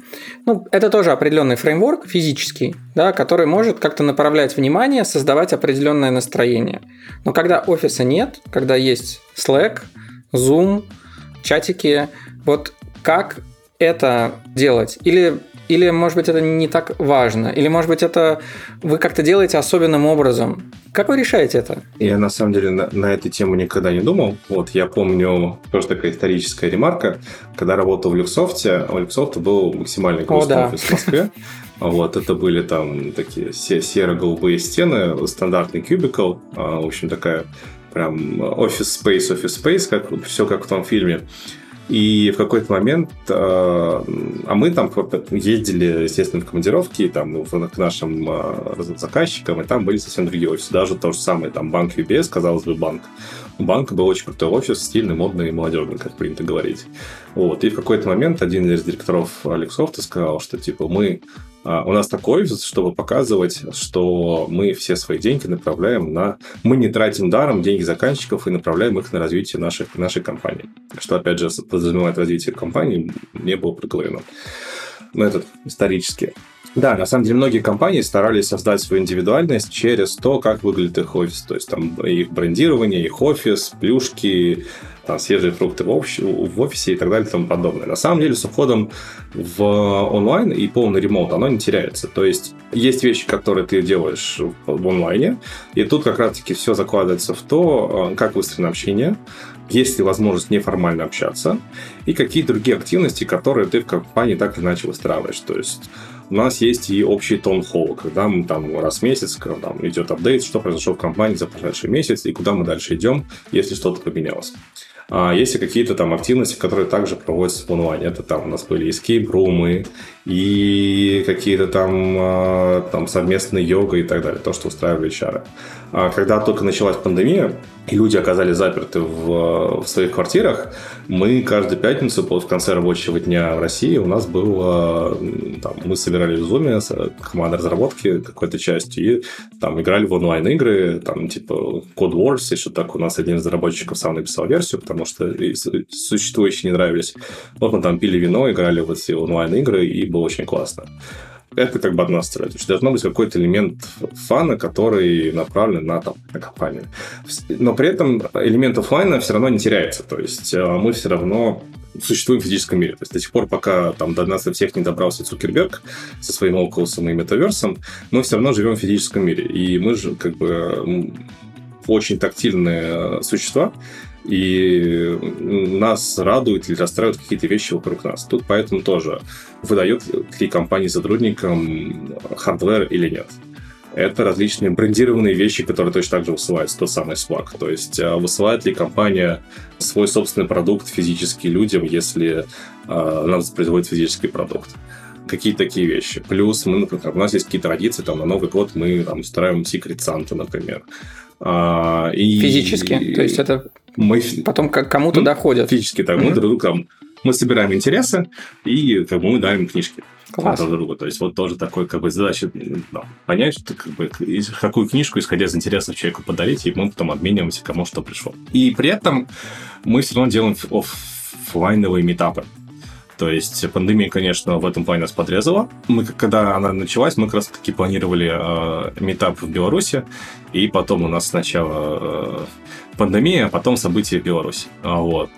Ну, это тоже определенный фреймворк физический, да, который может как-то направлять внимание, создавать определенное настроение. Но когда офиса нет, когда есть Slack, Zoom, чатики, вот как это делать? Или или, может быть, это не так важно? Или, может быть, это вы как-то делаете особенным образом? Как вы решаете это? Я, на самом деле, на, на эту тему никогда не думал. Вот я помню, тоже такая историческая ремарка, когда работал в Люксофте, у Люксофта был максимальный грустный да. офис в Москве. Вот, это были там такие серо-голубые стены, стандартный кубикл, в общем, такая прям офис space, офис space, как, все как в том фильме. И в какой-то момент, э, а мы там ездили, естественно, в командировки там, к нашим э, заказчикам, и там были совсем другие офисы. Даже то же самое, там банк UBS, казалось бы, банк. У банка был очень крутой офис, стильный, модный и молодежный, как принято говорить. Вот. И в какой-то момент один из директоров Алексофта сказал, что типа мы у нас такой чтобы показывать, что мы все свои деньги направляем на... Мы не тратим даром деньги заказчиков и направляем их на развитие нашей, нашей компании. Что, опять же, подразумевает развитие компании, не было проговорено. Но это исторически. Да, на самом деле многие компании старались создать свою индивидуальность через то, как выглядит их офис. То есть там их брендирование, их офис, плюшки, там, свежие фрукты в, общ... в офисе и так далее и тому подобное. На самом деле с уходом в онлайн и полный ремонт оно не теряется. То есть есть вещи, которые ты делаешь в онлайне, и тут как раз-таки все закладывается в то, э, как выстроено общение, есть ли возможность неформально общаться, и какие другие активности, которые ты в компании так или иначе выстраиваешь. То есть у нас есть и общий тон холл, когда мы там раз в месяц там идет апдейт, что произошло в компании за прошедший месяц и куда мы дальше идем, если что-то поменялось. А есть и какие-то там активности, которые также проводятся в онлайне. Это там у нас были escape румы и какие-то там, а, там совместные йога и так далее, то, что устраивали HR. А когда только началась пандемия, и люди оказались заперты в, в своих квартирах, мы каждую пятницу в конце рабочего дня в России у нас было, там, мы собирались в Zoom с командой разработки какой-то частью и там играли в онлайн-игры, там типа Code Wars что так. У нас один из разработчиков сам написал версию, потому что существующие не нравились. Вот мы там пили вино, играли в эти онлайн-игры, и было очень классно это как бы одна сторона. То есть должно быть какой-то элемент фана, который направлен на, там, на компанию. Но при этом элемент офлайна все равно не теряется. То есть э, мы все равно существуем в физическом мире. То есть до сих пор, пока там до нас всех не добрался Цукерберг со своим Oculus и метаверсом, мы все равно живем в физическом мире. И мы же как бы очень тактильные существа, и нас радуют или расстраивают какие-то вещи вокруг нас. Тут поэтому тоже выдает ли компания сотрудникам hardware или нет. Это различные брендированные вещи, которые точно так же высылаются, тот самый swag. То есть а, высылает ли компания свой собственный продукт физически людям, если э, она производит физический продукт какие такие вещи. Плюс мы, например, у нас есть какие-то традиции, там, на Новый год мы там устраиваем Secret Santa, например. А, и, Физически? То есть это мы... потом как кому-то ну, доходит? Физически, так. Mm-hmm. Мы друг там, мы собираем интересы и как бы мы дарим книжки. Класс. друг другу. То есть вот тоже такой как бы задача ну, понять, что, как бы, какую книжку, исходя из интересов человеку подарить, и мы потом обмениваемся, кому что пришло. И при этом мы все равно делаем офлайновые метапы. То есть пандемия, конечно, в этом плане нас подрезала. Мы, когда она началась, мы как раз таки планировали э, метап в Беларуси, и потом у нас сначала э, пандемия, а потом события в Беларуси. А, вот.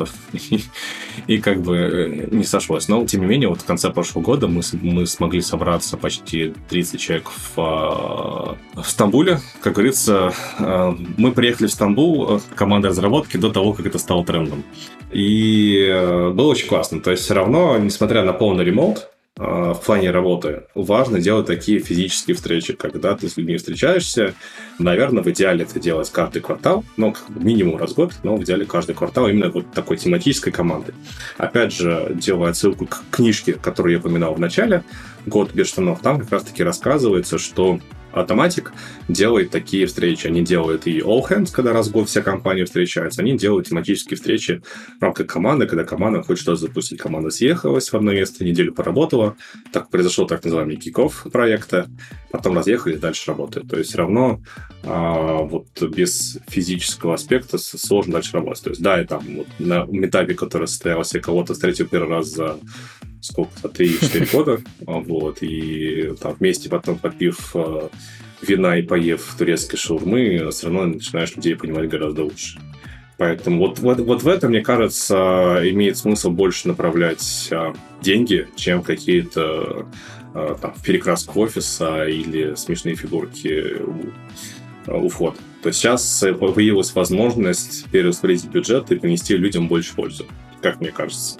И, как бы э, не сошлось. Но, тем не менее, вот в конце прошлого года мы, мы смогли собраться почти 30 человек в, э, в Стамбуле. Как говорится, э, мы приехали в Стамбул, команда разработки, до того, как это стало трендом. И э, было очень классно. То есть все равно, несмотря на полный ремонт, э, в плане работы важно делать такие физические встречи, когда ты с людьми встречаешься. Наверное, в идеале это делать каждый квартал, ну, минимум раз в год, но в идеале каждый квартал именно вот такой тематической команды. Опять же, делая отсылку к книжке, которую я упоминал в начале, «Год без штанов», там как раз-таки рассказывается, что Автоматик делает такие встречи. Они делают и all hands, когда раз в год вся компания встречается. Они делают тематические встречи в рамках команды, когда команда хочет что-то запустить. Команда съехалась в одно место, неделю поработала. Так произошел так называемый киков проекта. Потом разъехались, дальше работают. То есть все равно а, вот без физического аспекта сложно дальше работать. То есть да, и там вот на метапе, который состоялся, кого-то встретил первый раз за сколько-то, 3-4 года, а, вот, и там вместе потом попив а, вина и поев турецкой шаурмы, все равно начинаешь людей понимать гораздо лучше. Поэтому вот, вот, вот в этом, мне кажется, имеет смысл больше направлять а, деньги, чем какие-то а, там, перекраску офиса или смешные фигурки у, у входа. То есть сейчас появилась возможность перераспределить бюджет и принести людям больше пользы, как мне кажется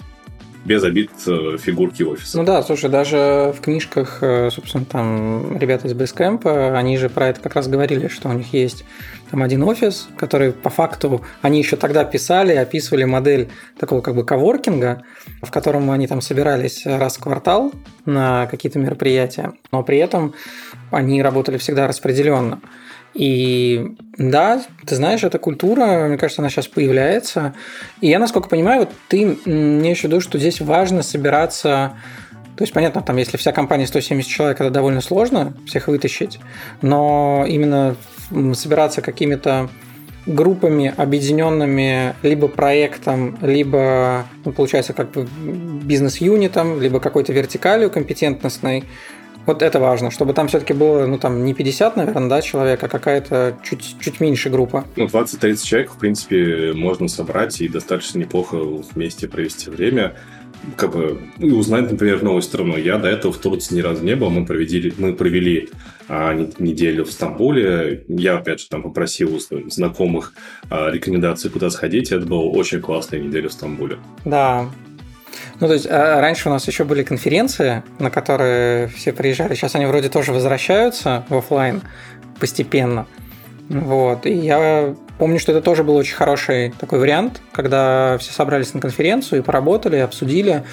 без обид э, фигурки офиса. Ну да, слушай, даже в книжках, э, собственно, там ребята из Basecamp, они же про это как раз говорили, что у них есть там один офис, который по факту, они еще тогда писали, описывали модель такого как бы коворкинга, в котором они там собирались раз в квартал на какие-то мероприятия, но при этом они работали всегда распределенно. И да, ты знаешь, эта культура, мне кажется, она сейчас появляется. И я, насколько понимаю, вот ты мне еще думаешь, что здесь важно собираться то есть, понятно, там, если вся компания 170 человек, это довольно сложно всех вытащить, но именно собираться какими-то группами, объединенными либо проектом, либо, ну, получается, как бы бизнес-юнитом, либо какой-то вертикалью компетентностной, Вот это важно, чтобы там все-таки было, ну, там, не 50, наверное, да, человек, а какая-то чуть, чуть меньше группа. Ну, 20-30 человек, в принципе, можно собрать и достаточно неплохо вместе провести время как бы и узнать, например, новую страну. Я до этого в Турции ни разу не был. Мы провели, мы провели а, неделю в Стамбуле. Я, опять же, там попросил у знакомых а, рекомендаций, куда сходить. Это была очень классная неделя в Стамбуле. Да, ну, то есть, а, раньше у нас еще были конференции, на которые все приезжали. Сейчас они вроде тоже возвращаются в офлайн постепенно. Вот. И я помню, что это тоже был очень хороший такой вариант, когда все собрались на конференцию и поработали, обсудили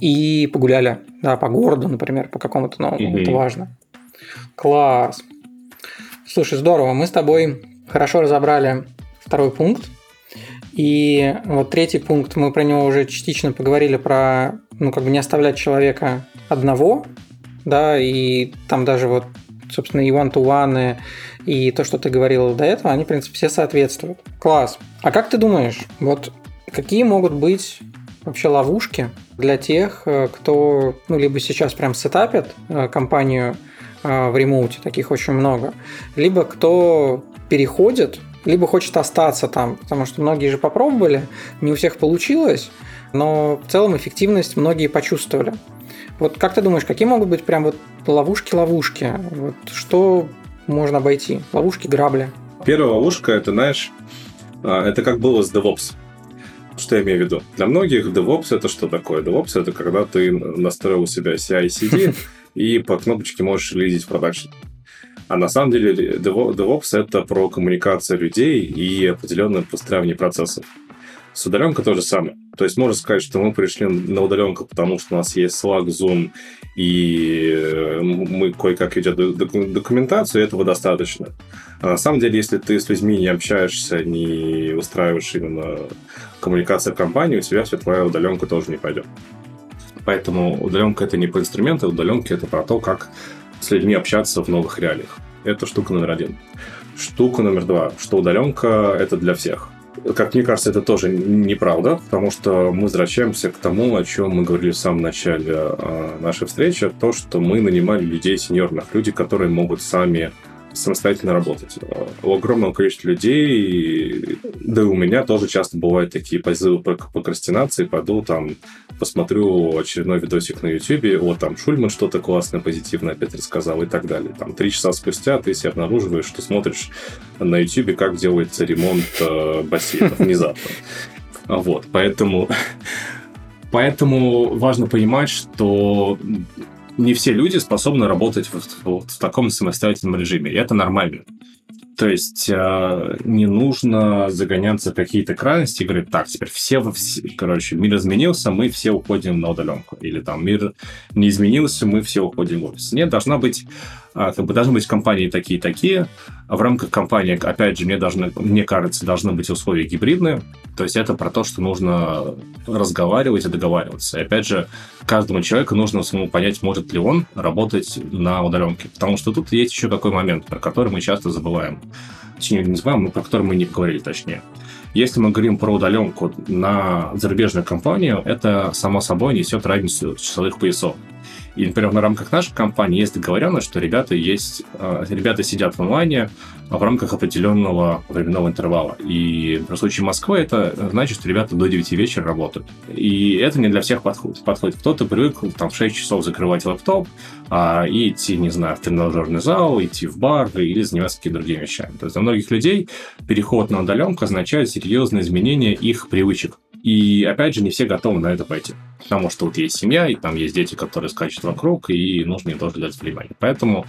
и погуляли. Да, по городу, например, по какому-то новому. Mm-hmm. Это важно. Класс. Слушай, здорово. Мы с тобой хорошо разобрали второй пункт. И вот третий пункт, мы про него уже частично поговорили, про, ну, как бы не оставлять человека одного, да, и там даже вот, собственно, и one-to-one, и то, что ты говорил до этого, они, в принципе, все соответствуют. Класс. А как ты думаешь, вот какие могут быть вообще ловушки для тех, э, кто, ну, либо сейчас прям сетапит э, компанию э, в ремоуте, таких очень много, либо кто переходит либо хочет остаться там, потому что многие же попробовали, не у всех получилось, но в целом эффективность многие почувствовали. Вот как ты думаешь, какие могут быть прям вот ловушки-ловушки? Вот что можно обойти? Ловушки, грабли. Первая ловушка, это, знаешь, а, это как было с DevOps. Что я имею в виду? Для многих DevOps это что такое? DevOps это когда ты настроил у себя CI-CD и по кнопочке можешь релизить в продакшн. А на самом деле DevOps — это про коммуникацию людей и определенное построение процессов. С удаленкой то же самое. То есть можно сказать, что мы пришли на удаленку, потому что у нас есть Slack, Zoom, и э, мы кое-как ведем документацию, и этого достаточно. А на самом деле, если ты с людьми не общаешься, не устраиваешь именно коммуникацию в компании, у тебя вся твоя удаленка тоже не пойдет. Поэтому удаленка это не про инструменты, удаленка это про то, как с людьми общаться в новых реалиях. Это штука номер один. Штука номер два, что удаленка это для всех. Как мне кажется, это тоже неправда, потому что мы возвращаемся к тому, о чем мы говорили в самом начале а, нашей встречи, то, что мы нанимали людей сеньорных, люди, которые могут сами самостоятельно работать. У огромного количества людей, да и у меня тоже часто бывают такие позывы по прокрастинации, пойду там посмотрю очередной видосик на YouTube, вот там Шульман что-то классное, позитивное опять рассказал и так далее. Там три часа спустя ты себе обнаруживаешь, что смотришь на YouTube, как делается ремонт э, бассейна внезапно. Вот, поэтому Поэтому важно понимать, что не все люди способны работать в, в, в таком самостоятельном режиме, и это нормально. То есть э, не нужно загоняться в какие-то крайности и говорить, так, теперь все, все, короче, мир изменился, мы все уходим на удаленку. Или там мир не изменился, мы все уходим в офис. Нет, должна быть как бы должны быть компании такие-такие. А в рамках компании, опять же, мне, должны, мне кажется, должны быть условия гибридные. То есть это про то, что нужно разговаривать и договариваться. И опять же, каждому человеку нужно самому понять, может ли он работать на удаленке. Потому что тут есть еще какой момент, про который мы часто забываем. Точнее, не забываем, но про который мы не поговорили точнее. Если мы говорим про удаленку на зарубежную компанию, это, само собой, несет разницу часовых поясов. И, например, на рамках нашей компании есть договоренность, что ребята есть, э, ребята сидят в онлайне в рамках определенного временного интервала. И в случае Москвы это значит, что ребята до 9 вечера работают. И это не для всех подходит. подходит. Кто-то привык там, в 6 часов закрывать лэптоп а, и идти, не знаю, в тренажерный зал, идти в бар или заниматься какими-то другими вещами. То есть для многих людей переход на удаленку означает серьезное изменение их привычек. И опять же, не все готовы на это пойти. Потому что вот есть семья, и там есть дети, которые скачут вокруг, и нужно им тоже дать внимание. Поэтому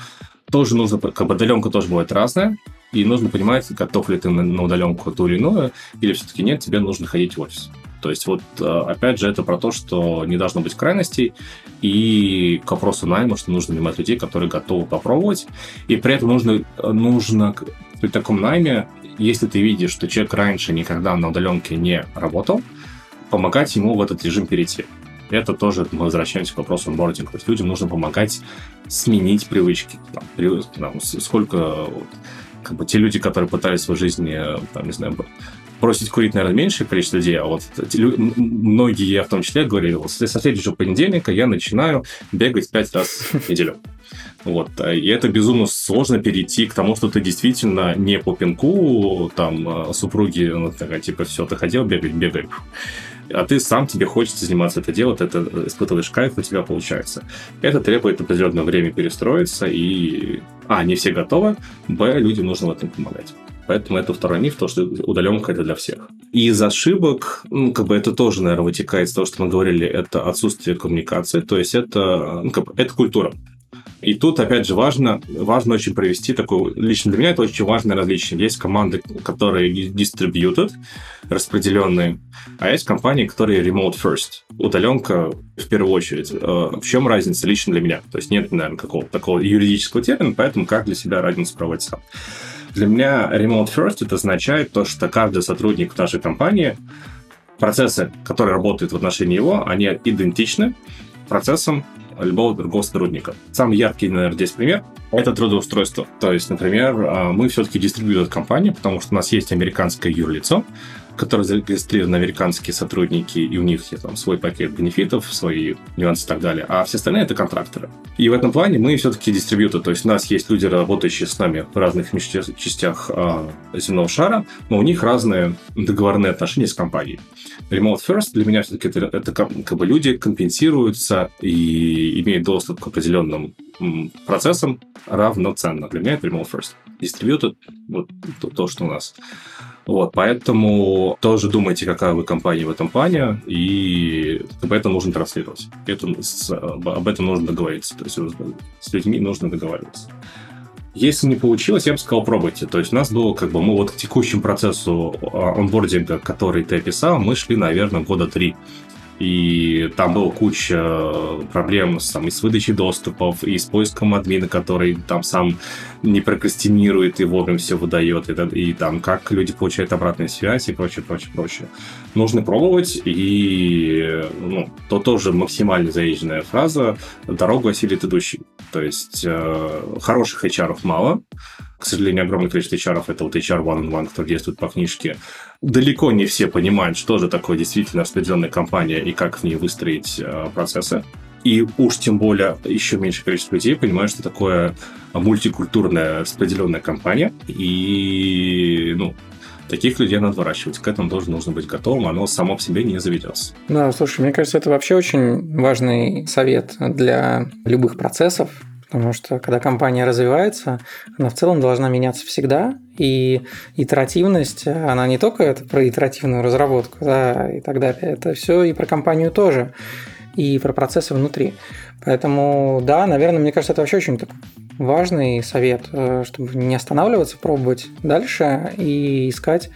тоже нужно, как бы удаленка тоже бывает разная, и нужно понимать, готов ли ты на, на удаленку то или иное, или все-таки нет, тебе нужно ходить в офис. То есть вот, э, опять же, это про то, что не должно быть крайностей, и к вопросу найма, что нужно нанимать людей, которые готовы попробовать, и при этом нужно, нужно при таком найме, если ты видишь, что человек раньше никогда на удаленке не работал, помогать ему в этот режим перейти. Это тоже мы возвращаемся к вопросу онбординга. То есть людям нужно помогать сменить привычки. Там, там, сколько как бы те люди, которые пытались в жизни, там, не знаю, бросить курить, наверное, меньшее количество людей, а вот многие, я в том числе, говорили, вот со следующего понедельника я начинаю бегать пять раз в неделю. Вот. И это безумно сложно перейти к тому, что ты действительно не по пинку там супруги, ну, такая, типа, все, ты хотел бегать, бегай а ты сам тебе хочется заниматься это дело, ты это испытываешь кайф, у тебя получается. Это требует определенное время перестроиться, и а, не все готовы, б, людям нужно в этом помогать. Поэтому это второй миф, то, что удаленка это для всех. И из ошибок, ну, как бы это тоже, наверное, вытекает из того, что мы говорили, это отсутствие коммуникации, то есть это, ну, как бы, это культура. И тут, опять же, важно, важно очень провести такую... Лично для меня это очень важное различие. Есть команды, которые distributed, распределенные, а есть компании, которые remote first. Удаленка в первую очередь. Э, в чем разница лично для меня? То есть нет, наверное, какого-то такого юридического термина, поэтому как для себя разницу проводить сам. Для меня remote first это означает то, что каждый сотрудник нашей компании процессы, которые работают в отношении его, они идентичны процессам любого другого сотрудника. Самый яркий, наверное, здесь пример – это трудоустройство. То есть, например, а, мы все-таки дистрибьютор компания, потому что у нас есть американское юрлицо, которые зарегистрированы американские сотрудники, и у них там свой пакет бенефитов, свои нюансы и так далее, а все остальные это контракторы. И в этом плане мы все-таки дистрибьютор, то есть у нас есть люди, работающие с нами в разных частях а, земного шара, но у них разные договорные отношения с компанией. Remote First для меня все-таки это, это как бы люди компенсируются и имеют доступ к определенным процессам равноценно. Для меня это Remote First. Дистрибьютор, вот то, то, что у нас. Вот, поэтому тоже думайте, какая вы компания в этом плане, и об этом нужно транслировать. Это, с, об этом нужно договориться. То есть с людьми нужно договариваться. Если не получилось, я бы сказал, пробуйте. То есть у нас было как бы, мы вот к текущему процессу а, онбординга, который ты описал, мы шли, наверное, года три и там была куча проблем с, там, и с выдачей доступов, и с поиском админа, который там сам не прокрастинирует и вовремя все выдает, и, и там как люди получают обратную связь и прочее, прочее, прочее. Нужно пробовать, и ну, то тоже максимально заезженная фраза «дорогу осилит идущий». То есть э, хороших HR мало, к сожалению, огромное количество HR это вот HR one-on-one, который действует по книжке. Далеко не все понимают, что же такое действительно распределенная компания и как в ней выстроить э, процессы. И уж тем более еще меньше количество людей понимают, что такое мультикультурная распределенная компания. И, ну, таких людей надо выращивать. К этому тоже нужно быть готовым, оно само по себе не заведется. Да, слушай, мне кажется, это вообще очень важный совет для любых процессов, Потому что когда компания развивается, она в целом должна меняться всегда. И итеративность, она не только это про итеративную разработку да, и так далее, это все и про компанию тоже, и про процессы внутри. Поэтому, да, наверное, мне кажется, это вообще очень важный совет, э, чтобы не останавливаться, пробовать дальше и искать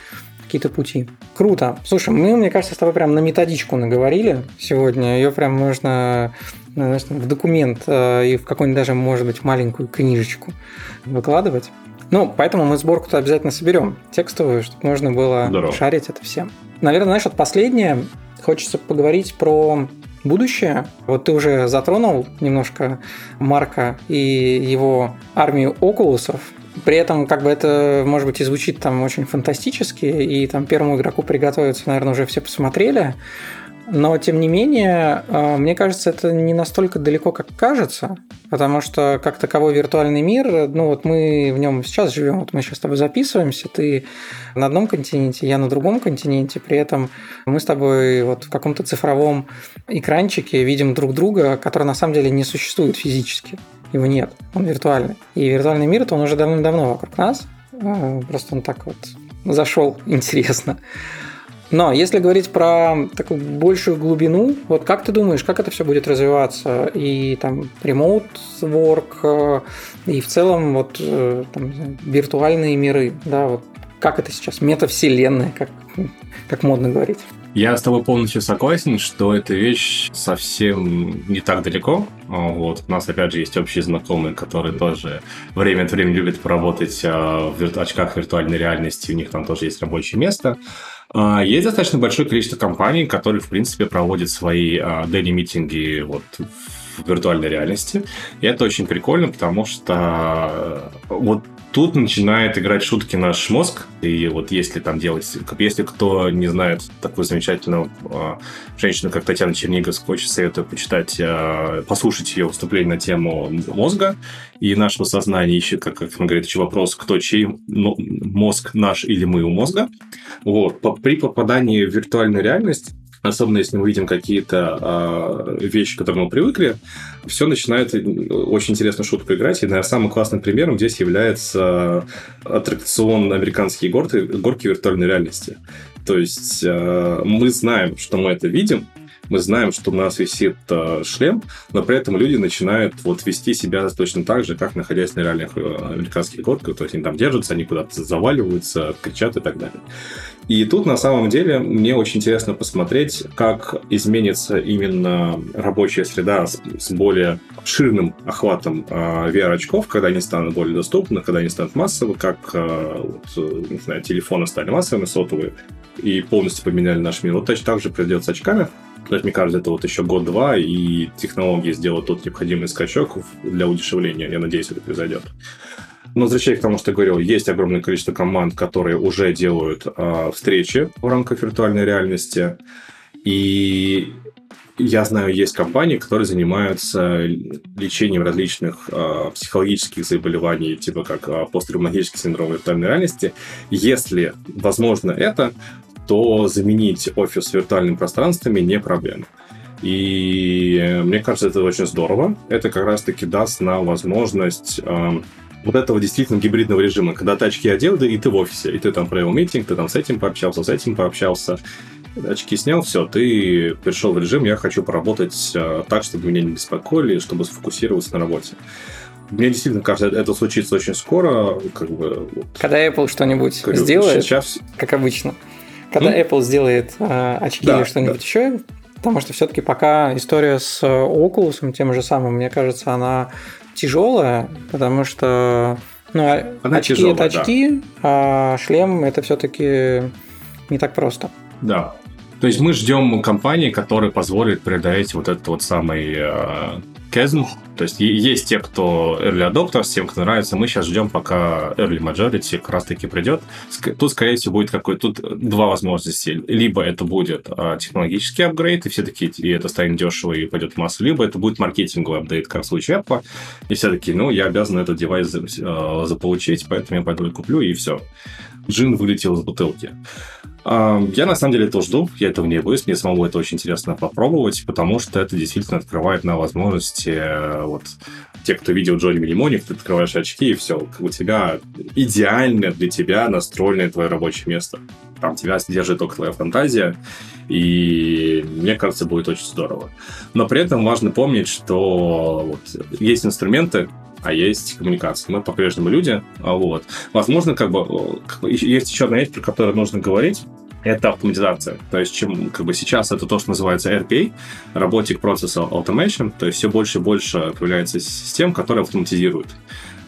какие-то пути. Круто. Слушай, мы, мне кажется, с тобой прям на методичку наговорили сегодня. Ее прям можно знаешь, в документ э, и в какую-нибудь даже, может быть, маленькую книжечку выкладывать. Ну, поэтому мы сборку-то обязательно соберем текстовую, чтобы можно было Здорово. шарить это всем. Наверное, знаешь, вот последнее, хочется поговорить про будущее. Вот ты уже затронул немножко Марка и его армию окулусов. При этом, как бы это, может быть, и звучит там очень фантастически, и там первому игроку приготовиться, наверное, уже все посмотрели. Но, тем не менее, э, мне кажется, это не настолько далеко, как кажется, потому что, как таковой виртуальный мир, ну вот мы в нем сейчас живем, вот мы сейчас с тобой записываемся, ты на одном континенте, я на другом континенте, при этом мы с тобой вот в каком-то цифровом экранчике видим друг друга, который на самом деле не существует физически. Его нет, он виртуальный. И виртуальный мир, то он уже давным-давно вокруг нас, э, просто он так вот зашел интересно. Но если говорить про такую большую глубину, вот как ты думаешь, как это все будет развиваться? И там remote work, э, и в целом вот э, там, виртуальные миры, да, вот как это сейчас, метавселенная, как, как модно говорить. Я с тобой полностью согласен, что эта вещь совсем не так далеко. Вот. У нас, опять же, есть общие знакомые, которые тоже время от времени любят поработать а, в очках виртуальной реальности. У них там тоже есть рабочее место. А, есть достаточно большое количество компаний, которые, в принципе, проводят свои daily митинги вот в виртуальной реальности. И это очень прикольно, потому что вот Тут начинает играть шутки наш мозг. И вот если там делать... Если кто не знает такую замечательную э, женщину, как Татьяна Черниговская, очень советую почитать, э, послушать ее выступление на тему мозга и нашего сознания. Ищет, как, как он говорит, еще вопрос, кто чей ну, мозг наш или мы у мозга. Вот. При попадании в виртуальную реальность особенно если мы видим какие-то э, вещи, к которым мы привыкли, все начинает э, очень интересно шутку играть. И, наверное, самым классным примером здесь является аттракцион «Американские горки», горки виртуальной реальности. То есть э, мы знаем, что мы это видим, мы знаем, что у нас висит э, шлем, но при этом люди начинают вот вести себя точно так же, как находясь на реальных э, американских горках. То есть они там держатся, они куда-то заваливаются, кричат и так далее. И тут на самом деле мне очень интересно посмотреть, как изменится именно рабочая среда с, с более ширным охватом э, VR-очков, когда они станут более доступны, когда они станут массовы, как э, вот, не знаю, телефоны стали массовыми, сотовые, и полностью поменяли наш мир. Вот точно так же произойдет очками. То есть, мне кажется, это вот еще год-два, и технологии сделают тот необходимый скачок для удешевления. Я надеюсь, это произойдет. Но возвращаясь к тому, что я говорил, есть огромное количество команд, которые уже делают э, встречи в рамках виртуальной реальности. И я знаю, есть компании, которые занимаются лечением различных э, психологических заболеваний, типа как э, посттравматический синдром виртуальной реальности. Если возможно это, то заменить офис виртуальными пространствами не проблема. И мне кажется, это очень здорово. Это как раз-таки даст нам возможность э, вот этого действительно гибридного режима, когда ты очки одел, да и ты в офисе, и ты там провел митинг, ты там с этим пообщался, с этим пообщался, очки снял, все, ты перешел в режим, я хочу поработать э, так, чтобы меня не беспокоили, чтобы сфокусироваться на работе. Мне действительно кажется, это случится очень скоро. Как бы, вот. Когда Apple что-нибудь говорю, сделает, сейчас... как обычно. Когда mm? Apple сделает э, очки да, или что-нибудь да. еще, потому что все-таки пока история с Oculus, тем же самым, мне кажется, она тяжелая, потому что ну, а Она очки тяжелая, это очки, да. а шлем это все-таки не так просто. Да. То есть мы ждем компании, которая позволит преодолеть вот этот вот самый э, chasm. То есть есть те, кто early adopters, тем, кто нравится. Мы сейчас ждем, пока early majority как раз-таки придет. Тут, скорее всего, будет какой Тут два возможности. Либо это будет а, технологический апгрейд, и все таки и это станет дешево и пойдет в массу. Либо это будет маркетинговый апдейт, как в случае Apple. И все таки ну, я обязан этот девайс а, заполучить, поэтому я пойду и куплю, и все. Джин вылетел из бутылки. Я на самом деле этого жду, я этого не боюсь, мне самому это очень интересно попробовать, потому что это действительно открывает на возможности э, вот те, кто видел Джонни Милимоник, ты открываешь очки, и все, у тебя идеально для тебя настроенное твое рабочее место. Там тебя содержит только твоя фантазия, и мне кажется, будет очень здорово. Но при этом важно помнить, что вот, есть инструменты, а есть коммуникация. Мы по-прежнему люди. А вот. Возможно, как бы есть еще одна вещь, про которую нужно говорить это автоматизация. То есть, чем как бы сейчас это то, что называется RPA, Robotic Process Automation, то есть все больше и больше появляется систем, которые автоматизируют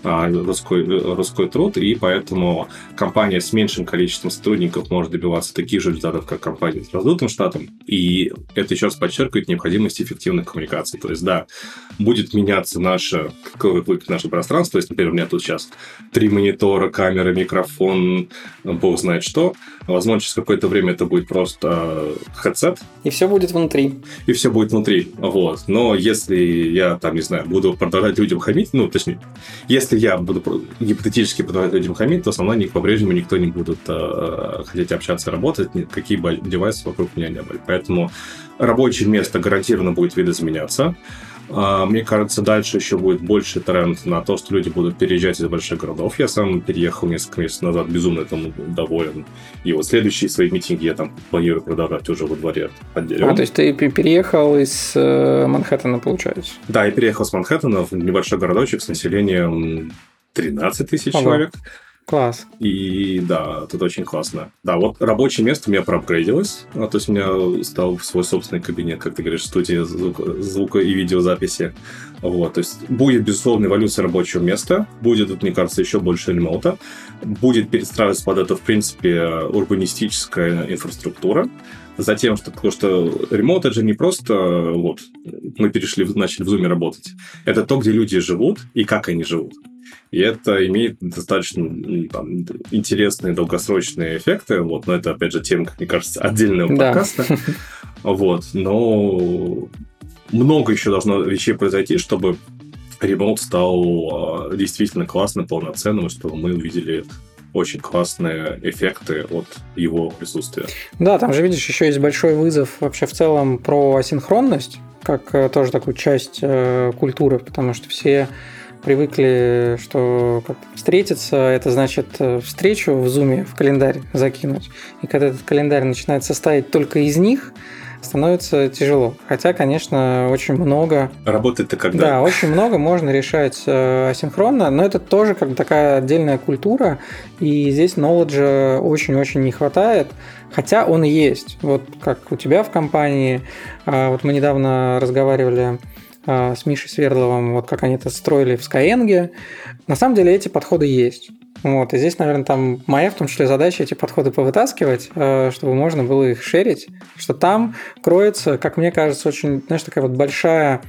русской, а, русской труд, и поэтому компания с меньшим количеством сотрудников может добиваться таких же результатов, как компания с раздутым штатом. И это еще раз подчеркивает необходимость эффективных коммуникаций. То есть, да, будет меняться наше, наше пространство. То есть, например, у меня тут сейчас три монитора, камера, микрофон, бог знает что. Возможно, через какое-то время это будет просто headset. И все будет внутри. И все будет внутри. Вот. Но если я, там, не знаю, буду продолжать людям хамить, ну, точнее, если если я буду гипотетически продавать людям хамить, то со мной по-прежнему никто не будет э, хотеть общаться, работать, какие бы девайсы вокруг меня не были. Поэтому рабочее место гарантированно будет видоизменяться. Мне кажется, дальше еще будет больше тренд на то, что люди будут переезжать из больших городов. Я сам переехал несколько месяцев назад, безумно этому доволен. И вот следующие свои митинги я там планирую продолжать уже во дворе отдельно. А, то есть ты переехал из э, Манхэттена, получается? Да, я переехал с Манхэттена в небольшой городочек с населением 13 тысяч ага. человек. Класс. И да, тут очень классно. Да, вот рабочее место у меня проапгрейдилось. А, то есть у меня стал свой собственный кабинет, как ты говоришь, студия звука, звука и видеозаписи. Вот, то есть будет, безусловно, эволюция рабочего места. Будет, тут, мне кажется, еще больше ремоута. Будет перестраиваться под это, в принципе, урбанистическая инфраструктура. Затем, что, потому что ремонт это же не просто вот мы перешли, начали в Zoom работать. Это то, где люди живут и как они живут. И это имеет достаточно там, интересные долгосрочные эффекты. Вот, но это, опять же, тема, как мне кажется, отдельного подкаста. Да. Вот, но много еще должно вещей произойти, чтобы ремонт стал а, действительно классным, полноценным, чтобы мы увидели очень классные эффекты от его присутствия. Да, там же, видишь, еще есть большой вызов вообще в целом про асинхронность, как э, тоже такую часть э, культуры, потому что все привыкли, что встретиться, это значит э, встречу в зуме в календарь закинуть. И когда этот календарь начинает состоять только из них, становится тяжело. Хотя, конечно, очень много... Работает-то когда? Да, очень много можно решать э, асинхронно, но это тоже как такая отдельная культура, и здесь knowledge очень-очень не хватает, хотя он есть. Вот как у тебя в компании, а, вот мы недавно разговаривали а, с Мишей Свердловым, вот как они это строили в Skyeng. На самом деле эти подходы есть. Вот, и здесь, наверное, там моя в том числе задача эти подходы повытаскивать, э, чтобы можно было их шерить, что там кроется, как мне кажется, очень, знаешь, такая вот большая,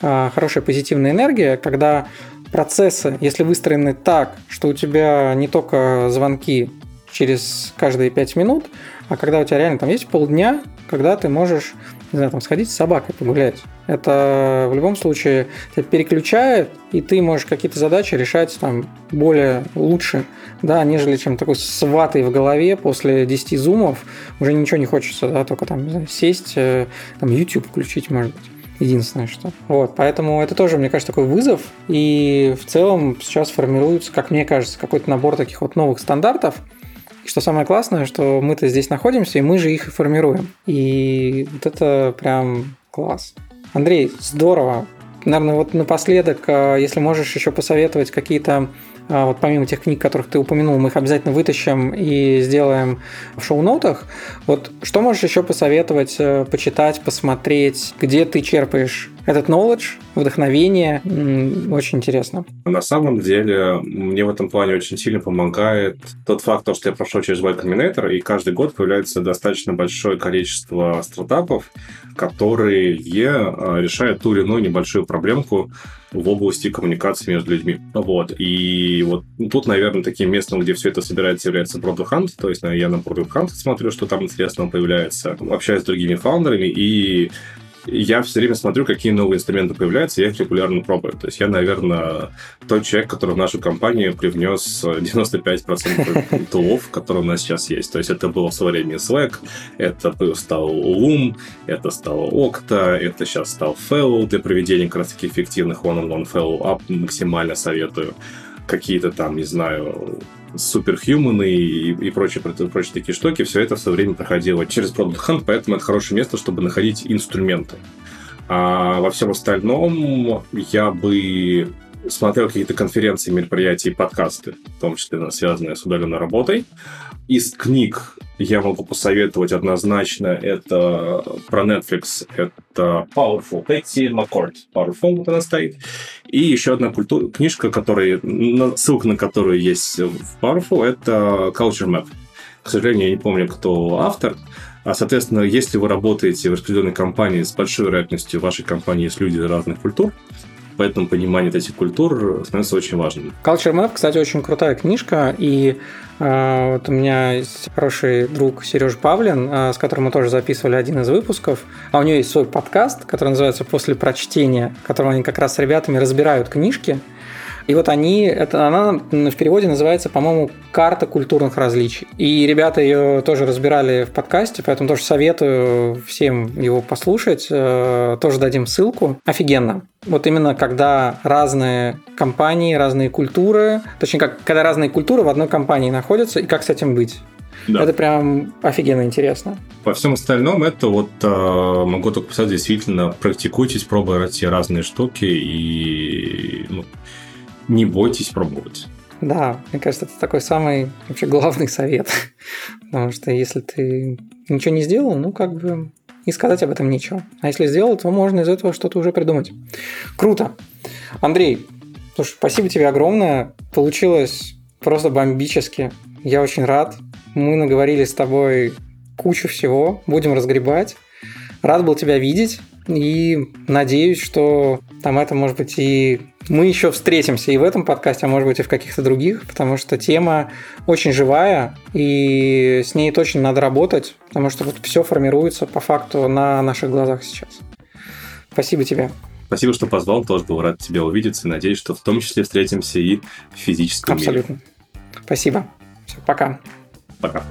э, хорошая позитивная энергия, когда процессы, если выстроены так, что у тебя не только звонки через каждые пять минут, а когда у тебя реально там есть полдня, когда ты можешь, не знаю, там сходить с собакой погулять. Это в любом случае тебя переключает, и ты можешь какие-то задачи решать там более лучше, да, нежели чем такой сватой в голове после 10 зумов. Уже ничего не хочется, да, только там знаю, сесть, э, там YouTube включить, может быть. Единственное, что. Вот, поэтому это тоже, мне кажется, такой вызов. И в целом сейчас формируется, как мне кажется, какой-то набор таких вот новых стандартов, и что самое классное, что мы-то здесь находимся, и мы же их и формируем. И вот это прям класс. Андрей, здорово. Наверное, вот напоследок, а, если можешь еще посоветовать какие-то вот помимо тех книг, которых ты упомянул, мы их обязательно вытащим и сделаем в шоу-нотах. Вот что можешь еще посоветовать, э, почитать, посмотреть, где ты черпаешь этот knowledge, вдохновение. Очень интересно. На самом деле, мне в этом плане очень сильно помогает тот факт, что я прошел через Y Combinator, и каждый год появляется достаточно большое количество стартапов, которые э, решают ту или иную небольшую проблемку в области коммуникации между людьми. Вот. И вот тут, наверное, таким местом, где все это собирается, является Product Hunt. То есть я на Product Hunt смотрю, что там интересного появляется. Общаюсь с другими фаундерами и я все время смотрю, какие новые инструменты появляются, я их регулярно пробую. То есть я, наверное, тот человек, который в нашу компанию привнес 95% тулов, которые у нас сейчас есть. То есть это было в свое время Slack, это стал Loom, это стало Okta, это сейчас стал Fellow для проведения как раз-таки эффективных one-on-one follow-up максимально советую. Какие-то там, не знаю, суперхьюманы и, и прочие, прочие такие штуки, все это все время проходило через Product Hunt, поэтому это хорошее место, чтобы находить инструменты. А во всем остальном я бы смотрел какие-то конференции, мероприятия и подкасты, в том числе связанные с удаленной работой. Из книг я могу посоветовать однозначно. Это про Netflix. Это Powerful. Петти Маккорд. Powerful вот она стоит. И еще одна культура, книжка, которая, ссылка на которую есть в Powerful, это Culture Map. К сожалению, я не помню, кто автор. А, соответственно, если вы работаете в распределенной компании, с большой вероятностью в вашей компании есть люди разных культур, Поэтому понимание этих культур становится очень важным. Culture Map, кстати, очень крутая книжка, и э, вот у меня есть хороший друг Сереж Павлин, э, с которым мы тоже записывали один из выпусков, а у него есть свой подкаст, который называется «После прочтения», в котором они как раз с ребятами разбирают книжки, и вот они, это, она в переводе называется, по-моему, «Карта культурных различий». И ребята ее тоже разбирали в подкасте, поэтому тоже советую всем его послушать. Э, тоже дадим ссылку. Офигенно. Вот именно когда разные компании, разные культуры, точнее, как когда разные культуры в одной компании находятся, и как с этим быть. Да. Это прям офигенно интересно. По всем остальном это вот э, могу только писать действительно практикуйтесь, пробуйте разные штуки и ну, не бойтесь пробовать. Да, мне кажется, это такой самый вообще главный совет. Потому что если ты ничего не сделал, ну как бы и сказать об этом нечего. А если сделал, то можно из этого что-то уже придумать. Круто. Андрей, слушай, спасибо тебе огромное. Получилось просто бомбически. Я очень рад. Мы наговорили с тобой кучу всего. Будем разгребать. Рад был тебя видеть. И надеюсь, что там это, может быть, и мы еще встретимся и в этом подкасте, а может быть и в каких-то других, потому что тема очень живая, и с ней точно надо работать, потому что вот все формируется по факту на наших глазах сейчас. Спасибо тебе. Спасибо, что позвал, тоже был рад тебя увидеться, и надеюсь, что в том числе встретимся и в физическом Абсолютно. мире. Спасибо. Все, пока. Пока.